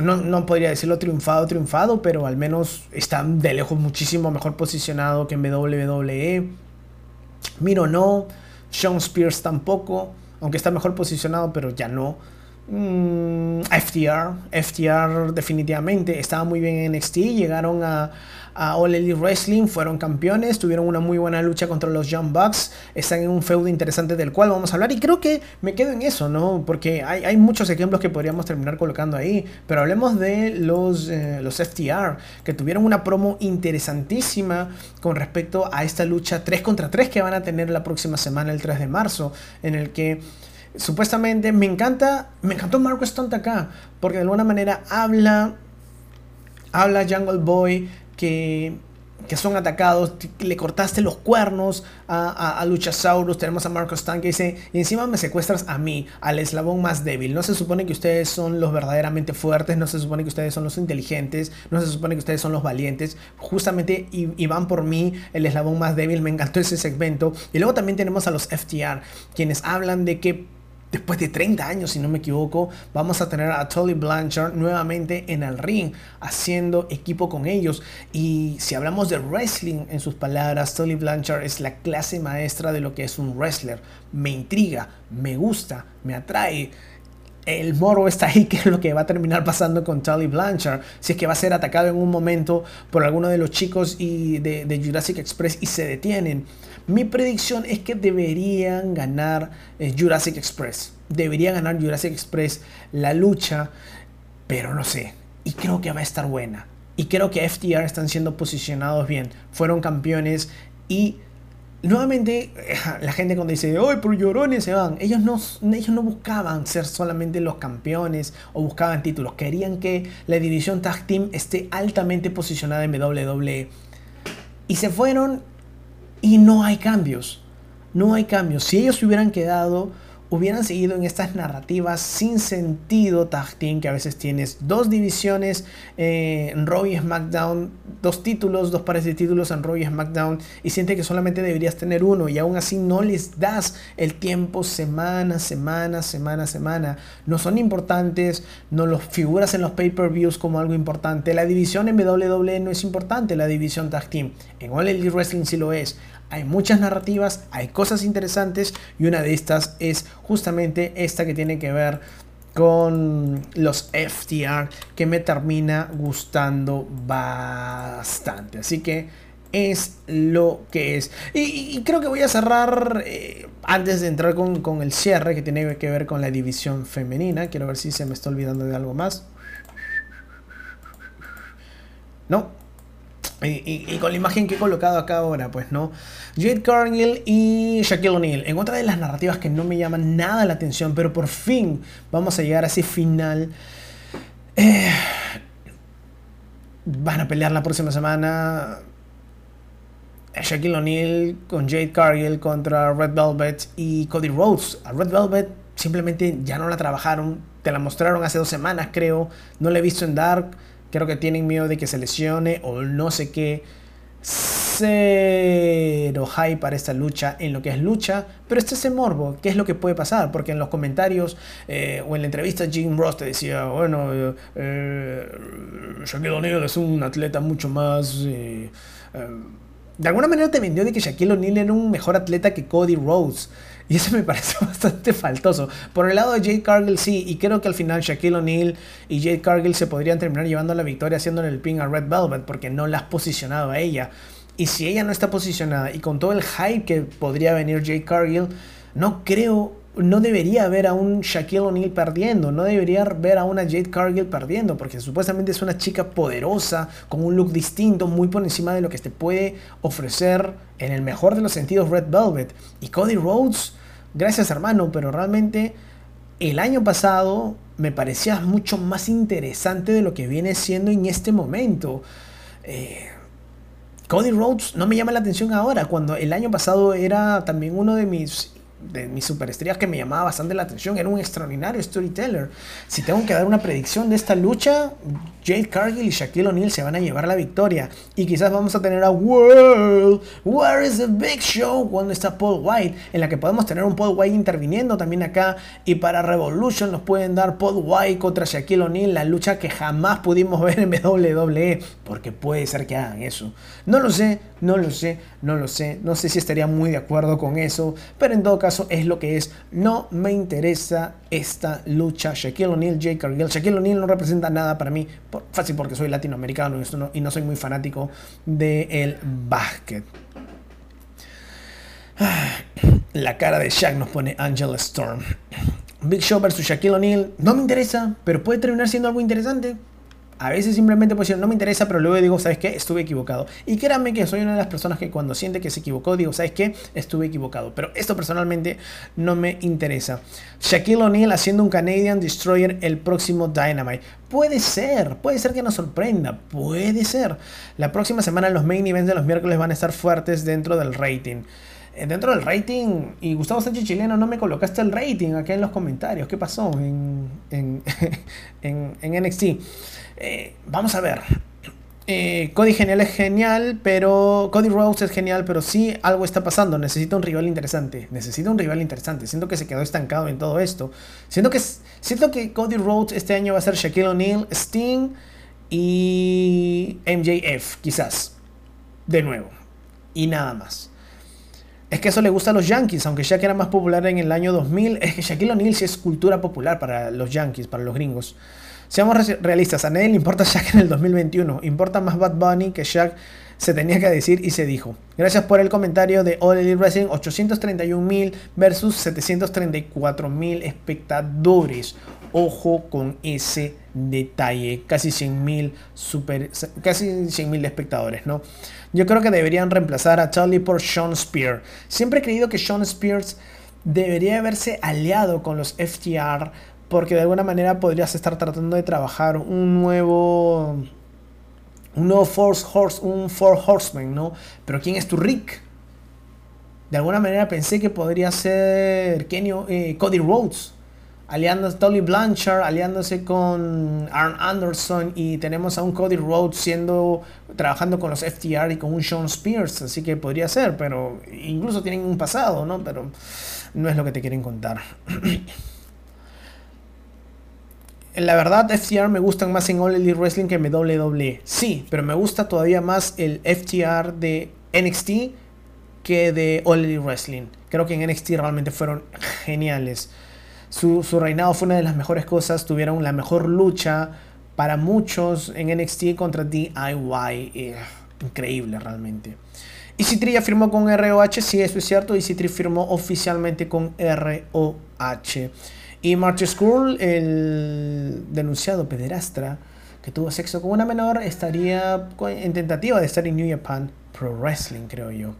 no, podría decirlo triunfado, triunfado, pero al menos está de lejos muchísimo mejor posicionado que en WWE. Miro no. Sean Spears tampoco, aunque está mejor posicionado, pero ya no. Mm, FTR, FTR definitivamente estaba muy bien en NXT, llegaron a, a All Wrestling, fueron campeones, tuvieron una muy buena lucha contra los Young Bucks, están en un feudo interesante del cual vamos a hablar y creo que me quedo en eso, ¿no? Porque hay, hay muchos ejemplos que podríamos terminar colocando ahí, pero hablemos de los, eh, los FTR, que tuvieron una promo interesantísima con respecto a esta lucha 3 contra 3 que van a tener la próxima semana, el 3 de marzo, en el que supuestamente me encanta, me encantó Marco Stunt acá, porque de alguna manera habla, habla Jungle Boy que, que son atacados, le cortaste los cuernos a, a, Luchasaurus, tenemos a Marco Stunt que dice, y encima me secuestras a mí, al eslabón más débil, no se supone que ustedes son los verdaderamente fuertes, no se supone que ustedes son los inteligentes, no se supone que ustedes son los valientes, justamente y, y van por mí, el eslabón más débil, me encantó ese segmento, y luego también tenemos a los FTR, quienes hablan de que después de 30 años, si no me equivoco, vamos a tener a Tully Blanchard nuevamente en el ring, haciendo equipo con ellos. Y si hablamos de wrestling, en sus palabras, Tully Blanchard es la clase maestra de lo que es un wrestler. Me intriga, me gusta, me atrae. El moro está ahí, [laughs] que es lo que va a terminar pasando con Tully Blanchard. Si es que va a ser atacado en un momento por alguno de los chicos y de, Jurassic Express y se detienen. Mi predicción es que deberían ganar eh, Jurassic Express. Debería ganar Jurassic Express la lucha, pero no sé. Y creo que va a estar buena. Y creo que FTR están siendo posicionados bien. Fueron campeones y nuevamente la gente cuando dice, ¡ay, por llorones se van! Ellos no, ellos no buscaban ser solamente los campeones o buscaban títulos. Querían que la división Tag Team esté altamente posicionada en WWE. Y se fueron y no hay cambios. No hay cambios. Si ellos se hubieran quedado hubieran seguido en estas narrativas sin sentido tag team que a veces tienes dos divisiones eh, en Raw y SmackDown, dos títulos, dos pares de títulos en Raw y SmackDown y siente que solamente deberías tener uno y aún así no les das el tiempo semana, semana, semana, semana. No son importantes, no los figuras en los pay-per-views como algo importante. La división en WWE no es importante, la división tag team. En All Elite Wrestling sí lo es hay muchas narrativas, hay cosas interesantes y una de estas es justamente esta que tiene que ver con los FTR que me termina gustando bastante. Así que es lo que es. Y, creo que voy a cerrar eh, antes de entrar con, con, el cierre que tiene que ver con la división femenina. Quiero ver si se me está olvidando de algo más. No, y, con la imagen que he colocado acá ahora, pues no. Jade Cargill y Shaquille O'Neal. En otra de las narrativas que no me llaman nada la atención, pero por fin vamos a llegar a ese final. Eh, van a pelear la próxima semana. Shaquille O'Neal con Jade Cargill contra Red Velvet y Cody Rhodes. A Red Velvet simplemente ya no la trabajaron. Te la mostraron hace dos semanas, creo. No la he visto en Dark Creo que tienen miedo de que se lesione o no sé qué. Cero hype para esta lucha en lo que es lucha, pero este es el morbo, ¿qué es lo que puede pasar? Porque en los comentarios eh, o en la entrevista Jim Ross te decía, bueno, eh, eh Shaquille O'Neal es un atleta mucho más... De alguna manera te vendió de que Shaquille O'Neal era un mejor atleta que Cody Rhodes. Y eso me [laughs] parece bastante faltoso. Por el lado de Jade Cargill sí, y creo que al final Shaquille O'Neal y Jade Cargill se podrían terminar llevando la victoria haciéndole el ping a Red Velvet porque no la has posicionado a ella. Y si ella no está posicionada y con todo el hype que podría venir Jade Cargill, no creo, no debería ver a un Shaquille O'Neal perdiendo, no debería ver a una Jade Cargill perdiendo, porque supuestamente es una chica poderosa, con un look distinto, muy por encima de lo que te puede ofrecer en el mejor de los sentidos Red Velvet. Y Cody Rhodes gracias hermano, pero realmente el año pasado me parecía mucho más interesante de lo que viene siendo en este momento. Eh, Cody Rhodes no me llama la atención ahora, cuando el año pasado era también uno de mis de mis superestrellas que me llamaba bastante la atención. Era un extraordinario storyteller. Si tengo que dar una predicción de esta lucha, Jade Cargill y Shaquille O'Neal se van a llevar la victoria. Y quizás vamos a tener a World, Where is the Big Show? Cuando está Paul White, en la que podemos tener un Paul White interviniendo también acá. Y para Revolution nos pueden dar Paul White contra Shaquille O'Neal, la lucha que jamás pudimos ver en WWE. Porque puede ser que hagan eso. No lo sé, no lo sé, no lo sé. No sé si estaría muy de acuerdo con eso. Pero en todo caso, es lo que es. No me interesa esta lucha. Shaquille O'Neal, Jake Cargill. Shaquille O'Neal no representa nada para mí. fácil porque soy latinoamericano y no, soy muy fanático del básquet. [sighs] La cara de Shaq nos pone Angela Storm. Big Show versus Shaquille O'Neal. No me interesa, pero puede terminar siendo algo interesante. A veces simplemente pues no me interesa, pero luego digo, ¿sabes qué? Estuve equivocado. Y créanme que soy una de las personas que cuando siente que se equivocó, digo, ¿sabes qué? Estuve equivocado. Pero esto personalmente no me interesa. Shaquille O'Neal haciendo un Canadian Destroyer el próximo Dynamite. Puede ser, puede ser que nos sorprenda, puede ser. La próxima semana los main events de los miércoles van a estar fuertes dentro del rating eh, dentro del rating, y Gustavo Sánchez Chileno, no me colocaste el rating acá en los comentarios. ¿Qué pasó en, en, [laughs] en NXT? Eh, vamos a ver. Eh, Cody Genial es genial, pero. Cody Rhodes es genial, pero sí algo está pasando. Necesita un rival interesante. Necesita un rival interesante. Siento que se quedó estancado en todo esto. Siento que, siento que Cody Rhodes este año va a ser Shaquille O'Neal, Sting y MJF, quizás. De nuevo. Y nada más. Es que eso le gusta a los Yankees, aunque Shaq era más popular en el año 2000. Es que Shaquille O'Neal sí es cultura popular para los Yankees, para los gringos. Seamos realistas, a nadie le importa [laughs] Shaq en el 2021. Importa más Bad Bunny que Shaq se tenía que decir y se dijo. Gracias por el comentario de All Elite Wrestling. 831 mil versus 734 mil espectadores. Ojo con ese detalle. Casi 100 mil super, casi 100 mil espectadores, ¿no? Yo creo que deberían reemplazar a Charlie por Sean Spears. Siempre he creído que Sean Spears debería haberse aliado con los FTR porque de alguna manera podrías estar tratando de trabajar un nuevo un nuevo Force Horse, un Four Horseman, ¿no? Pero ¿quién es tu Rick? De alguna manera pensé que podría ser Kenny, eh, Cody Rhodes, aliándose Tolly Blanchard, aliándose con Arn Anderson y tenemos a un Cody Rhodes siendo trabajando con los FTR y con un Sean Spears, así que podría ser, pero incluso tienen un pasado, ¿no? Pero no es lo que te quieren contar. [clears throat] La verdad, FTR me gustan más en All Elite Wrestling que en WWE. Sí, pero me gusta todavía más el FTR de NXT que de All Elite Wrestling. Creo que en NXT realmente fueron geniales. Su, reinado fue una de las mejores cosas. Tuvieron la mejor lucha para muchos en NXT contra DIY. Eh, increíble realmente. EC3 ya firmó con ROH. Sí, eso es cierto. EC3 firmó oficialmente con ROH. Y Marty Skrull, el denunciado pederastra que tuvo sexo con una menor, estaría en tentativa de estar en New Japan Pro Wrestling, creo yo.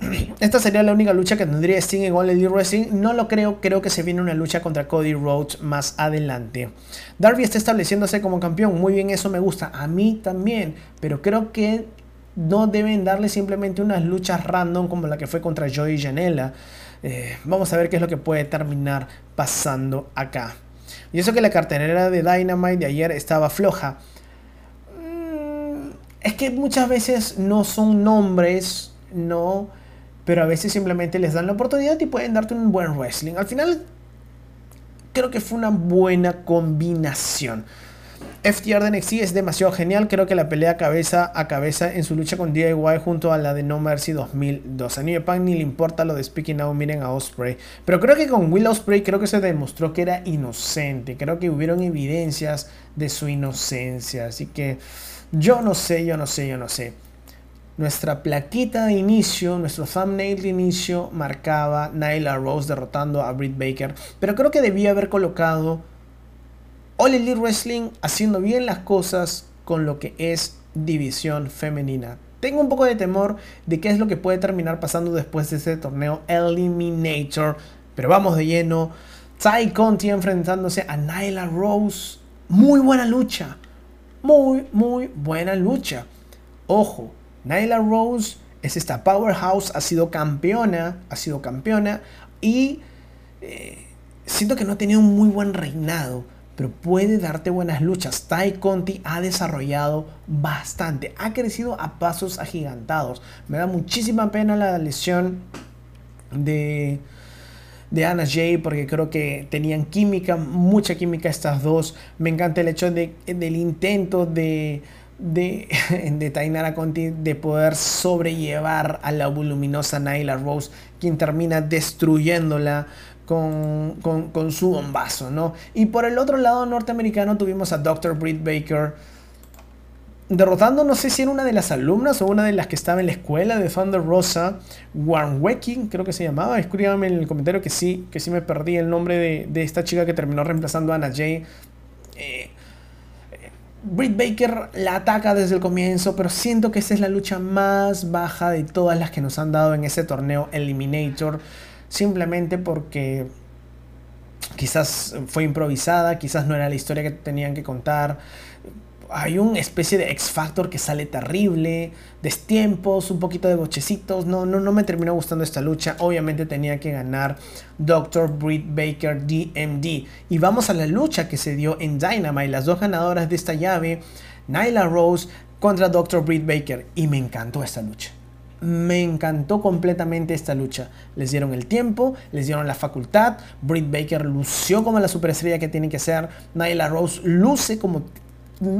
[clears throat] Esta sería la única lucha que tendría Sting en All Elite Wrestling. No lo creo, creo que se viene una lucha contra Cody Rhodes más adelante. Darby está estableciéndose como campeón, muy bien, eso me gusta. A mí también, pero creo que no deben darle simplemente unas luchas random como la que fue contra Joey Janela. Eh, vamos a ver qué es lo que puede terminar pasando acá. Y eso que la cartelera de Dynamite de ayer estaba floja. Mm, es que muchas veces no son nombres, no, pero a veces simplemente les dan la oportunidad y pueden darte un buen wrestling. Al final, creo que fue una buena combinación. FTR de NXT es demasiado genial. Creo que la pelea cabeza a cabeza en su lucha con DIY junto a la de No Mercy 2002. A New Japan ni le importa lo de Speaking Now, miren a Osprey. Pero creo que con Will Osprey creo que se demostró que era inocente. Creo que hubieron evidencias de su inocencia. Así que yo no sé, yo no sé, yo no sé. Nuestra plaquita de inicio, nuestro thumbnail de inicio marcaba Nyla Rose derrotando a Britt Baker. Pero creo que debía haber colocado All Elite Wrestling haciendo bien las cosas con lo que es división femenina. Tengo un poco de temor de qué es lo que puede terminar pasando después de este torneo Eliminator. Pero vamos de lleno. Ty Conti enfrentándose a Nyla Rose. Muy buena lucha. Muy, muy buena lucha. Ojo, Nyla Rose es esta powerhouse, ha sido campeona, ha sido campeona y eh, siento que no ha tenido un muy buen reinado, pero puede darte buenas luchas. Tai Conti ha desarrollado bastante, ha crecido a pasos agigantados. Me da muchísima pena la lesión de de Anna Jay porque creo que tenían química, mucha química estas dos. Me encanta el hecho de, del intento de, de, [laughs] de Tainara Conti de poder sobrellevar a la voluminosa Nyla Rose, quien termina destruyéndola. Con, con, su bombazo, ¿no? Y por el otro lado norteamericano tuvimos a Dr. Britt Baker, derrotando, no sé si era una de las alumnas o una de las que estaba en la escuela de Thunder Rosa, Warnwecking, creo que se llamaba. Escríbame en el comentario que sí, que sí me perdí el nombre de, esta chica que terminó reemplazando a Anna Jay. Eh, Britt Baker la ataca desde el comienzo, pero siento que esa es la lucha más baja de todas las que nos han dado en ese torneo Eliminator. Simplemente porque quizás fue improvisada, quizás no era la historia que tenían que contar hay una especie de X Factor que sale terrible, destiempos, un poquito de bochecitos. No, no, no me terminó gustando esta lucha. Obviamente tenía que ganar Dr. Britt Baker DMD. Y vamos a la lucha que se dio en Dynamite. Las dos ganadoras de esta llave, Nyla Rose contra Dr. Britt Baker. Y me encantó esta lucha. Me encantó completamente esta lucha. Les dieron el tiempo, les dieron la facultad. Britt Baker lució como la superestrella que tiene que ser. Nyla Rose luce como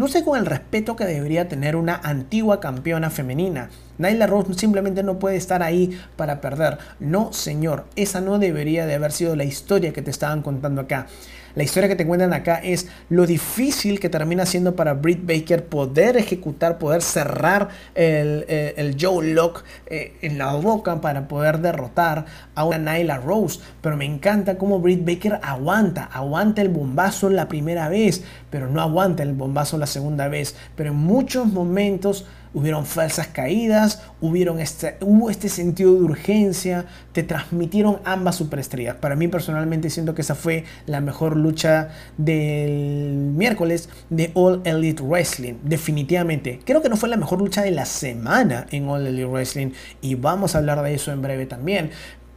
sé con el respeto que debería tener una antigua campeona femenina. Nyla Rose simplemente no puede estar ahí para perder. No, señor, esa no debería de haber sido la historia que te estaban contando acá. La historia que te cuentan acá es lo difícil que termina siendo para Britt Baker poder ejecutar, poder cerrar el, eh, Joe Lock eh, en la boca para poder derrotar a una Nyla Rose. Pero me encanta cómo Britt Baker aguanta, aguanta el bombazo la primera vez, pero no aguanta el bombazo la segunda vez. Pero en muchos momentos hubieron falsas caídas, hubieron este, hubo este sentido de urgencia, te transmitieron ambas superestrellas. Para mí personalmente siento que esa fue la mejor lucha del miércoles de All Elite Wrestling, definitivamente. Creo que no fue la mejor lucha de la semana en All Elite Wrestling y vamos a hablar de eso en breve también.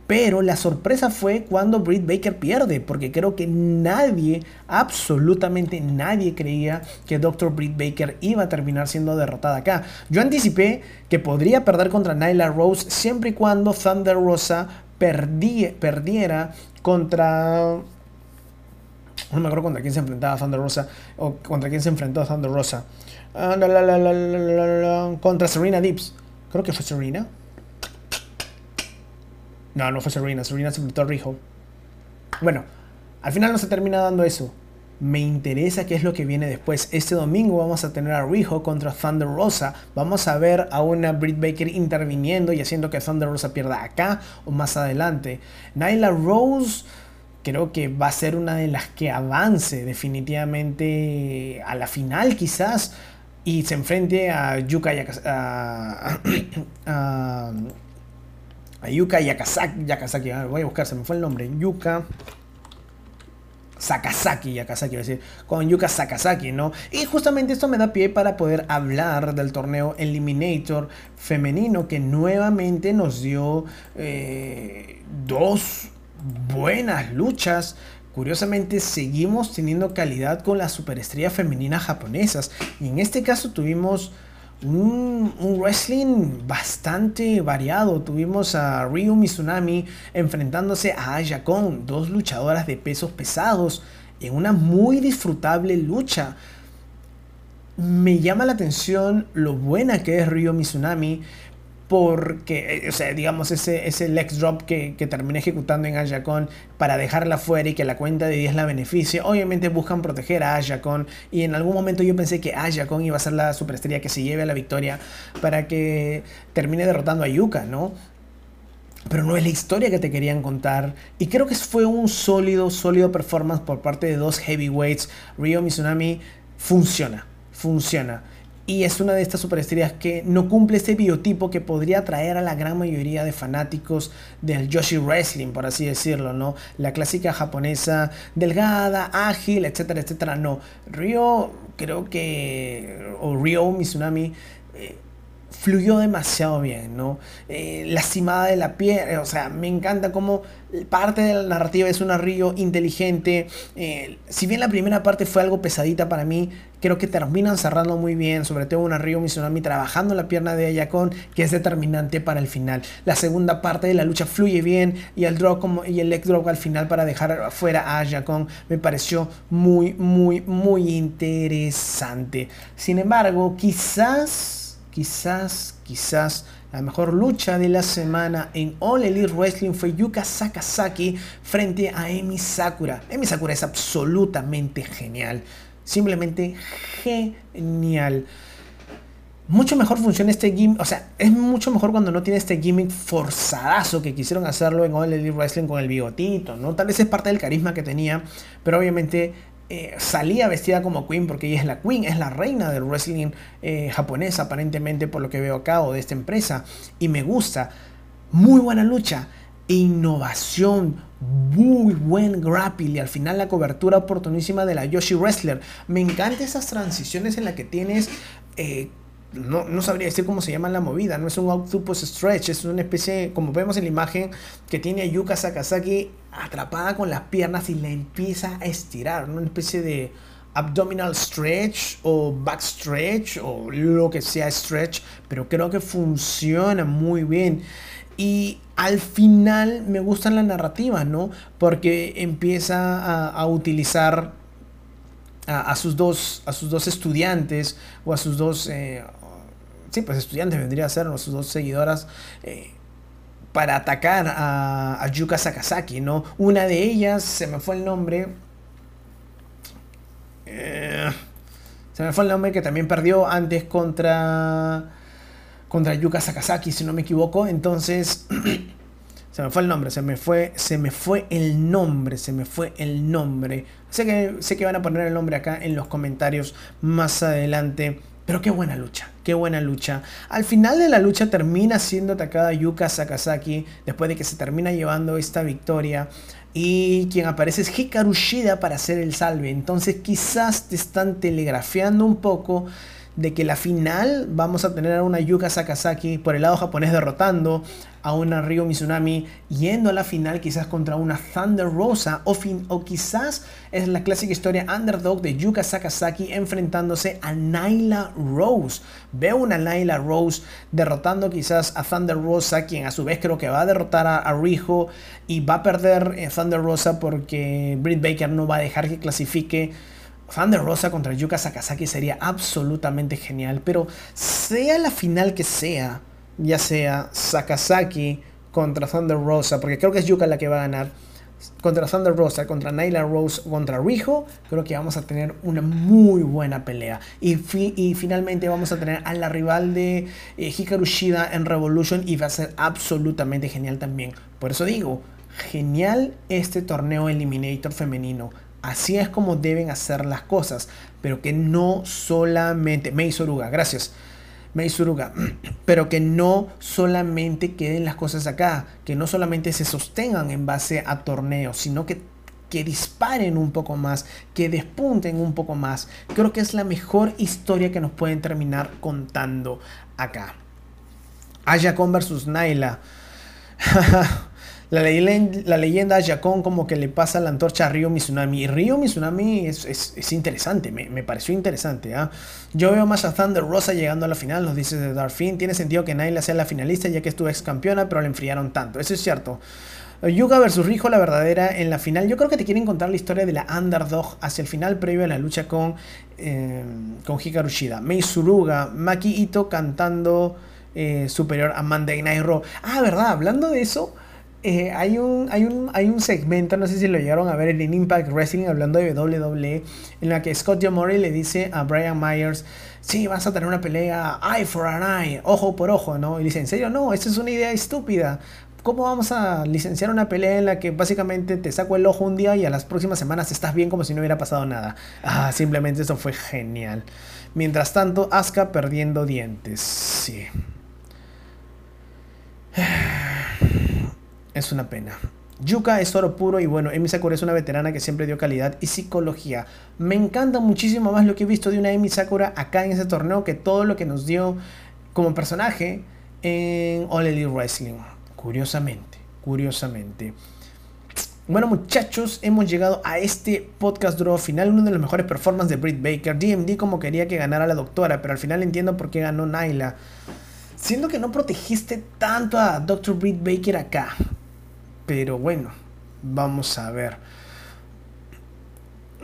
Pero la sorpresa fue cuando Britt Baker pierde, porque creo que nadie, absolutamente nadie creía que Dr. Britt Baker iba a terminar siendo derrotada acá. Yo anticipé que podría perder contra Nyla Rose siempre y cuando Thunder Rosa perdiera contra... No me acuerdo contra quién se enfrentaba Thunder Rosa o contra quién se enfrentó Thunder Rosa. Ah, contra Serena Deeps. Creo que fue Serena. No, no fue Serena. Serena se enfrentó a Rijo. Bueno, al final no se termina dando eso. Me interesa qué es lo que viene después. Este domingo vamos a tener a Rijo contra Thunder Rosa. Vamos a ver a una Britt Baker interviniendo y haciendo que Thunder Rosa pierda acá o más adelante. Nyla Rose creo que va a ser una de las que avance definitivamente a la final quizás y se enfrente a Yuka y a, [clears throat] Yuka Yakasaki, Yakasaki, voy a buscar, se me fue el nombre, Yuka Sakazaki, Yakasaki, decir, con Yuka Sakazaki, ¿no? Y justamente esto me da pie para poder hablar del torneo Eliminator femenino que nuevamente nos dio eh, dos buenas luchas. Curiosamente seguimos teniendo calidad con las superestrellas femeninas japonesas y en este caso tuvimos un, wrestling bastante variado. Tuvimos a Ryu Mizunami enfrentándose a Aya Kong, dos luchadoras de pesos pesados, en una muy disfrutable lucha. Me llama la atención lo buena que es Ryu Mizunami, porque, eh, o sea, digamos, ese, ese Lex Drop que, que terminé ejecutando en Ayakon para dejarla fuera y que la cuenta de 10 la beneficie, obviamente buscan proteger a Ayakon y en algún momento yo pensé que Ayakon iba a ser la superestrella que se lleve a la victoria para que termine derrotando a Yuka, ¿no? Pero no es la historia que te querían contar. Y creo que fue un sólido, sólido performance por parte de dos heavyweights. Ryo Mizunami funciona, funciona y es una de estas superestrellas que no cumple este biotipo que podría atraer a la gran mayoría de fanáticos del Yoshi Wrestling, por así decirlo, ¿no? La clásica japonesa delgada, ágil, etcétera, etcétera. No, Ryo creo que, o Ryo Mizunami, eh, fluyó demasiado bien, ¿no? Eh, lastimada de la piel, o sea, me encanta cómo parte de la narrativa es una Río inteligente. Eh, si bien la primera parte fue algo pesadita para mí, creo que terminan cerrando muy bien, sobre todo una Río Mizunami trabajando la pierna de Ayakon, que es determinante para el final. La segunda parte de la lucha fluye bien y el drop y el leg drop al final para dejar fuera a Ayakon me pareció muy, muy, muy interesante. Sin embargo, quizás quizás, quizás la mejor lucha de la semana en All Elite Wrestling fue Yuka Sakazaki frente a Emi Sakura. Emi Sakura es absolutamente genial. Simplemente genial. Mucho mejor funciona este gimmick, o sea, es mucho mejor cuando no tiene este gimmick forzadazo que quisieron hacerlo en All Wrestling con el bigotito, ¿no? Tal vez es parte del carisma que tenía, pero obviamente eh, salía vestida como Queen porque ella es la Queen, es la reina del wrestling eh, japonés aparentemente por lo que veo acá o de esta empresa y me gusta. Muy buena lucha, innovación, muy buen grapple y al final la cobertura oportunísima de la Yoshi Wrestler. Me encantan esas transiciones en las que tienes... Eh, no, sabría decir cómo se llama la movida, no es un octopus stretch, es una especie, como vemos en la imagen, que tiene a Yuka Sakazaki atrapada con las piernas y la empieza a estirar, una especie de abdominal stretch o back stretch o lo que sea stretch, pero creo que funciona muy bien. Y al final me gusta la narrativa, ¿no? Porque empieza a, utilizar a, sus dos, a sus dos estudiantes o a sus dos eh, sí, pues estudiantes vendría a ser, sus dos seguidoras, eh, para atacar a, Yuka Sakazaki, ¿no? Una de ellas, se me fue el nombre, eh, se me fue el nombre que también perdió antes contra, contra Yuka Sakazaki, si no me equivoco, entonces... [clears throat] Se me fue el nombre, se me fue, se me fue el nombre, se me fue el nombre. Sé que, sé que van a poner el nombre acá en los comentarios más adelante. Pero qué buena lucha, qué buena lucha. Al final de la lucha termina siendo atacada Yuka Sakazaki después de que se termina llevando esta victoria. Y quien aparece es Hikaru Shida para hacer el salve. Entonces quizás te están telegrafiando un poco de que la final vamos a tener a una Yuka Sakazaki por el lado japonés derrotando a una Ryo Mizunami yendo a la final quizás contra una Thunder Rosa o, fin, o quizás es la clásica historia underdog de Yuka Sakazaki enfrentándose a Nyla Rose. Veo una Nyla Rose derrotando quizás a Thunder Rosa quien a su vez creo que va a derrotar a, Rijo y va a perder eh, Thunder Rosa porque Britt Baker no va a dejar que clasifique Thunder Rosa contra Yuka Sakazaki sería absolutamente genial, pero sea la final que sea, ya sea Sakazaki contra Thunder Rosa, porque creo que es Yuka la que va a ganar, contra Thunder Rosa, contra Nyla Rose, contra Rijo, creo que vamos a tener una muy buena pelea. Y, finalmente vamos a tener a la rival de eh, Hikaru Shida en Revolution y va a ser absolutamente genial también. Por eso digo, genial este torneo Eliminator femenino. Así es como deben hacer las cosas, pero que no solamente... Mei Soruga, gracias. Mei Soruga, [clears throat] pero que no solamente queden las cosas acá, que no solamente se sostengan en base a torneos, sino que que disparen un poco más, que despunten un poco más. Creo que es la mejor historia que nos pueden terminar contando acá. Ayakon versus Naila. [laughs] La, leyenda, la leyenda como que le pasa la antorcha a Ryo Mizunami. Y Ryo Mizunami es, es, interesante, me, pareció interesante. ¿ah? Yo veo más a Thunder Rosa llegando a la final, nos dice de Darfin. Tiene sentido que Naila sea la finalista ya que estuvo ex campeona, pero la enfriaron tanto. Eso es cierto. Yuga versus Rijo, la verdadera en la final. Yo creo que te quieren contar la historia de la underdog hacia el final previo a la lucha con, eh, con Hikaru Shida. Mei Suruga, Maki Ito cantando eh, superior a Monday Night. Ah, verdad, hablando de eso. Eh, hay, un, hay, un, hay un segmento, no sé si lo llegaron a ver en Impact Wrestling hablando de WWE, en la que Scott Murray le dice a Brian Myers, sí, vas a tener una pelea eye for an eye, ojo por ojo, ¿no? Y dice, ¿en serio? No, esta es una idea estúpida. ¿Cómo vamos a licenciar una pelea en la que básicamente te saco el ojo un día y a las próximas semanas estás bien como si no hubiera pasado nada? Ah, simplemente eso fue genial. Mientras tanto, Asuka perdiendo dientes. Sí. Es una pena. Yuka es oro puro y bueno, Emi Sakura es una veterana que siempre dio calidad y psicología. Me encanta muchísimo más lo que he visto de una Emi Sakura acá en ese torneo que todo lo que nos dio como personaje en All Elite Wrestling. Curiosamente, curiosamente. Bueno muchachos, hemos llegado a este podcast draw final, uno de los mejores performances de Britt Baker. DMD como quería que ganara la doctora, pero al final entiendo por qué ganó Nyla. Siendo que no protegiste tanto a Dr. Britt Baker acá. Pero bueno, vamos a ver.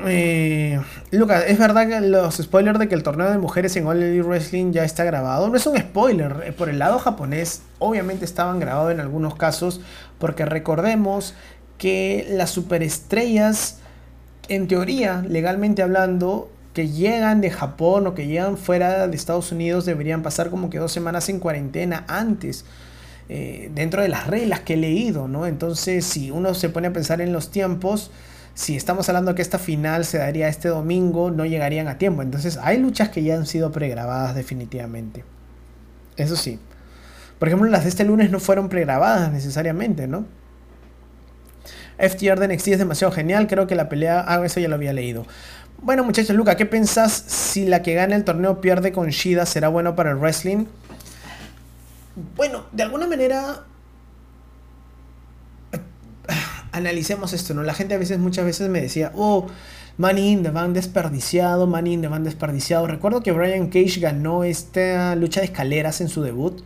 Eh, Lucas, ¿es verdad que los spoilers de que el torneo de mujeres en All Elite Wrestling ya está grabado? No es un spoiler, eh, por el lado japonés obviamente estaban grabados en algunos casos, porque recordemos que las superestrellas, en teoría, legalmente hablando, que llegan de Japón o que llegan fuera de Estados Unidos deberían pasar como que dos semanas en cuarentena antes. Eh, dentro de las reglas que he leído, ¿no? Entonces, si uno se pone a pensar en los tiempos, si estamos hablando que esta final se daría este domingo, no llegarían a tiempo. Entonces hay luchas que ya han sido pregrabadas definitivamente. Eso sí. Por ejemplo, las de este lunes no fueron pregrabadas necesariamente, ¿no? FTR de NXT es demasiado genial. Creo que la pelea. Ah, eso ya lo había leído. Bueno, muchachos, Luca, ¿qué pensás si la que gana el torneo pierde con Shida? ¿Será bueno para el wrestling? Bueno, de alguna manera analicemos esto, ¿no? La gente a veces, muchas veces me decía, oh, Money in the Bank desperdiciado, Money in the Bank desperdiciado. Recuerdo que Brian Cage ganó esta lucha de escaleras en su debut.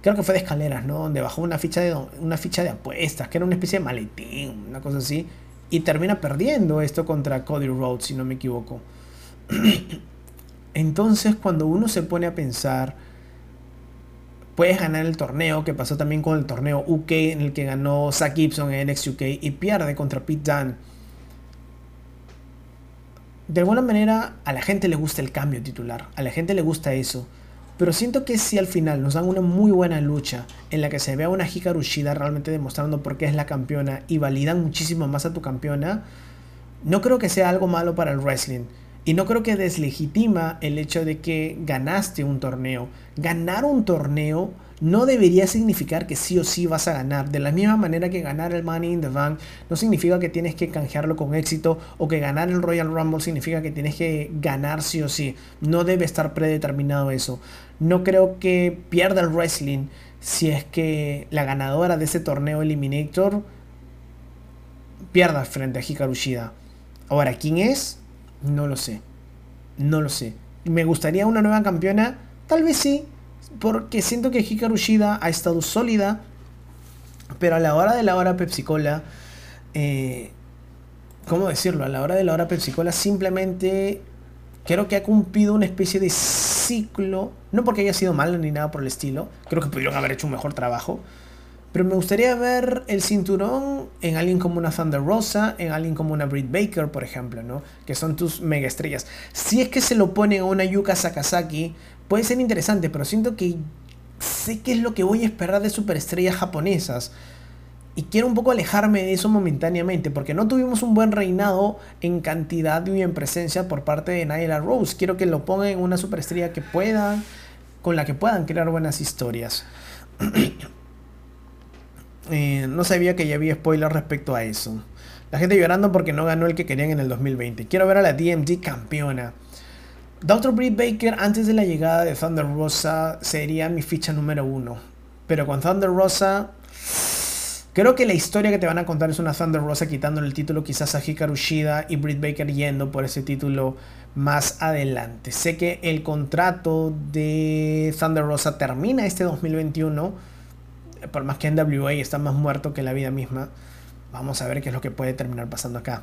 Creo que fue de escaleras, ¿no? Donde bajó una ficha de, una ficha de apuestas, que era una especie de maletín, una cosa así. Y termina perdiendo esto contra Cody Rhodes, si no me equivoco. [clears throat] Entonces, cuando uno se pone a pensar puedes ganar el torneo, que pasó también con el torneo UK en el que ganó Zach Gibson en NXT UK y pierde contra Pete Dunne. De alguna manera a la gente le gusta el cambio titular, a la gente le gusta eso. Pero siento que si al final nos dan una muy buena lucha en la que se vea una Hikaru Shida realmente demostrando por qué es la campeona y validan muchísimo más a tu campeona, no creo que sea algo malo para el wrestling. Y no creo que deslegitima el hecho de que ganaste un torneo. Ganar un torneo no debería significar que sí o sí vas a ganar. De la misma manera que ganar el Money in the Bank no significa que tienes que canjearlo con éxito o que ganar el Royal Rumble significa que tienes que ganar sí o sí. No debe estar predeterminado eso. No creo que pierda el wrestling si es que la ganadora de ese torneo Eliminator pierda frente a Hikaru Shida. Ahora, ¿quién es? No lo sé. No lo sé. ¿Me gustaría una nueva campeona? Tal vez sí. Porque siento que Hikaru Shida ha estado sólida. Pero a la hora de la hora Pepsi Cola. Eh, ¿Cómo decirlo? A la hora de la hora Pepsi Cola simplemente creo que ha cumplido una especie de ciclo. No porque haya sido malo ni nada por el estilo. Creo que pudieron haber hecho un mejor trabajo. Pero me gustaría ver el cinturón en alguien como una Thunder Rosa, en alguien como una Britt Baker, por ejemplo, ¿no? Que son tus mega estrellas. Si es que se lo ponen a una Yuka Sakazaki, puede ser interesante, pero siento que sé qué es lo que voy a esperar de superestrellas japonesas. Y quiero un poco alejarme de eso momentáneamente, porque no tuvimos un buen reinado en cantidad y en presencia por parte de Nyla Rose. Quiero que lo pongan en una superestrella que puedan, con la que puedan crear buenas historias. [clears throat] Eh, no sabía que ya había spoilers respecto a eso. La gente llorando porque no ganó el que querían en el 2020. Quiero ver a la DMG campeona. Dr. Britt Baker antes de la llegada de Thunder Rosa sería mi ficha número uno. Pero con Thunder Rosa, creo que la historia que te van a contar es una Thunder Rosa quitándole el título quizás a Hikaru Shida y Britt Baker yendo por ese título más adelante. Sé que el contrato de Thunder Rosa termina este 2021 por más que NWA está más muerto que la vida misma, vamos a ver qué es lo que puede terminar pasando acá.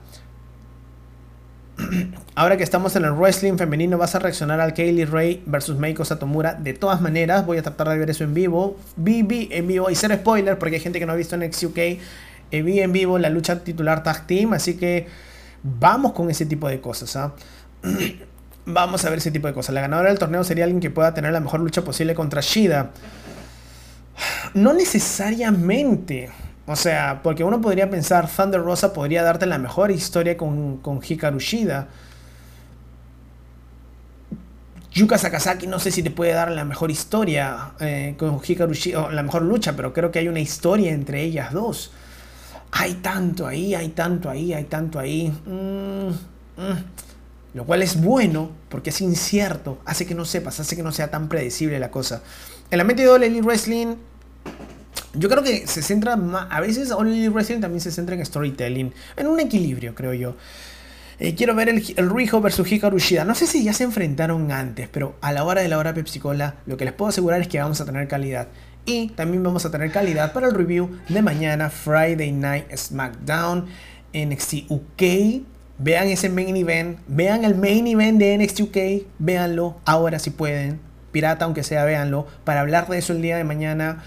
[clears throat] Ahora que estamos en el wrestling femenino, vas a reaccionar al Kaylee Ray versus Meiko Satomura. De todas maneras, voy a tratar de ver eso en vivo. Vi, en vivo y ser spoiler porque hay gente que no ha visto en XUK. Eh, vi en vivo la lucha titular Tag Team, así que vamos con ese tipo de cosas. ¿ah? [clears throat] vamos a ver ese tipo de cosas. La ganadora del torneo sería alguien que pueda tener la mejor lucha posible contra Shida. No necesariamente. O sea, porque uno podría pensar, Thunder Rosa podría darte la mejor historia con, con Hikaru Shida. Yuka Sakazaki no sé si te puede dar la mejor historia eh, con Hikaru Shida, o la mejor lucha, pero creo que hay una historia entre ellas dos. Hay tanto ahí, hay tanto ahí, hay tanto ahí. Mm, mm. lo cual es bueno porque es incierto, hace que no sepas, hace que no sea tan predecible la cosa. En la mente de All Wrestling, yo creo que se centra más, a veces All Wrestling también se centra en storytelling, en un equilibrio, creo yo. Eh, quiero ver el, el Rijo versus Hikaru Shida. No sé si ya se enfrentaron antes, pero a la hora de la hora Pepsi Cola, lo que les puedo asegurar es que vamos a tener calidad. Y también vamos a tener calidad para el review de mañana, Friday Night SmackDown, NXT UK. Vean ese main event, vean el main event de NXT UK, véanlo ahora si pueden. Pirata, aunque sea, véanlo. Para hablar de eso el día de mañana.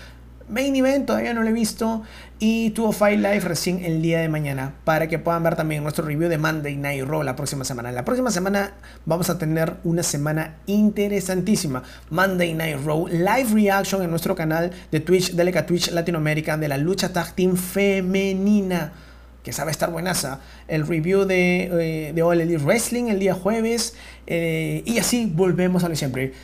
Main Event todavía no lo he visto y tuvo Fight Live recién el día de mañana para que puedan ver también nuestro review de Monday Night Raw la próxima semana. La próxima semana vamos a tener una semana interesantísima. Monday Night Raw, live reaction en nuestro canal de Twitch, Deleca Twitch Latinoamérica de la lucha tag team femenina que sabe estar buenaza. El review de, eh, All Elite Wrestling el día jueves. Eh, y así volvemos a lo siempre.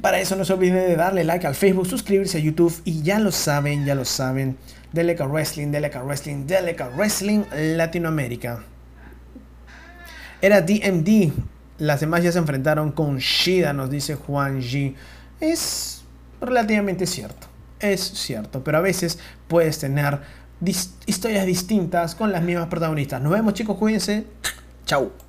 Para eso no se olviden de darle like al Facebook, suscribirse a YouTube y ya lo saben, ya lo saben. Deleca Wrestling, Deleca Wrestling, Deleca Wrestling Latinoamérica. Era DMD. Las demás ya se enfrentaron con Shida, nos dice Juan G. Es relativamente cierto. Es cierto. Pero a veces puedes tener historias distintas con las mismas protagonistas. Nos vemos chicos, cuídense. Chau.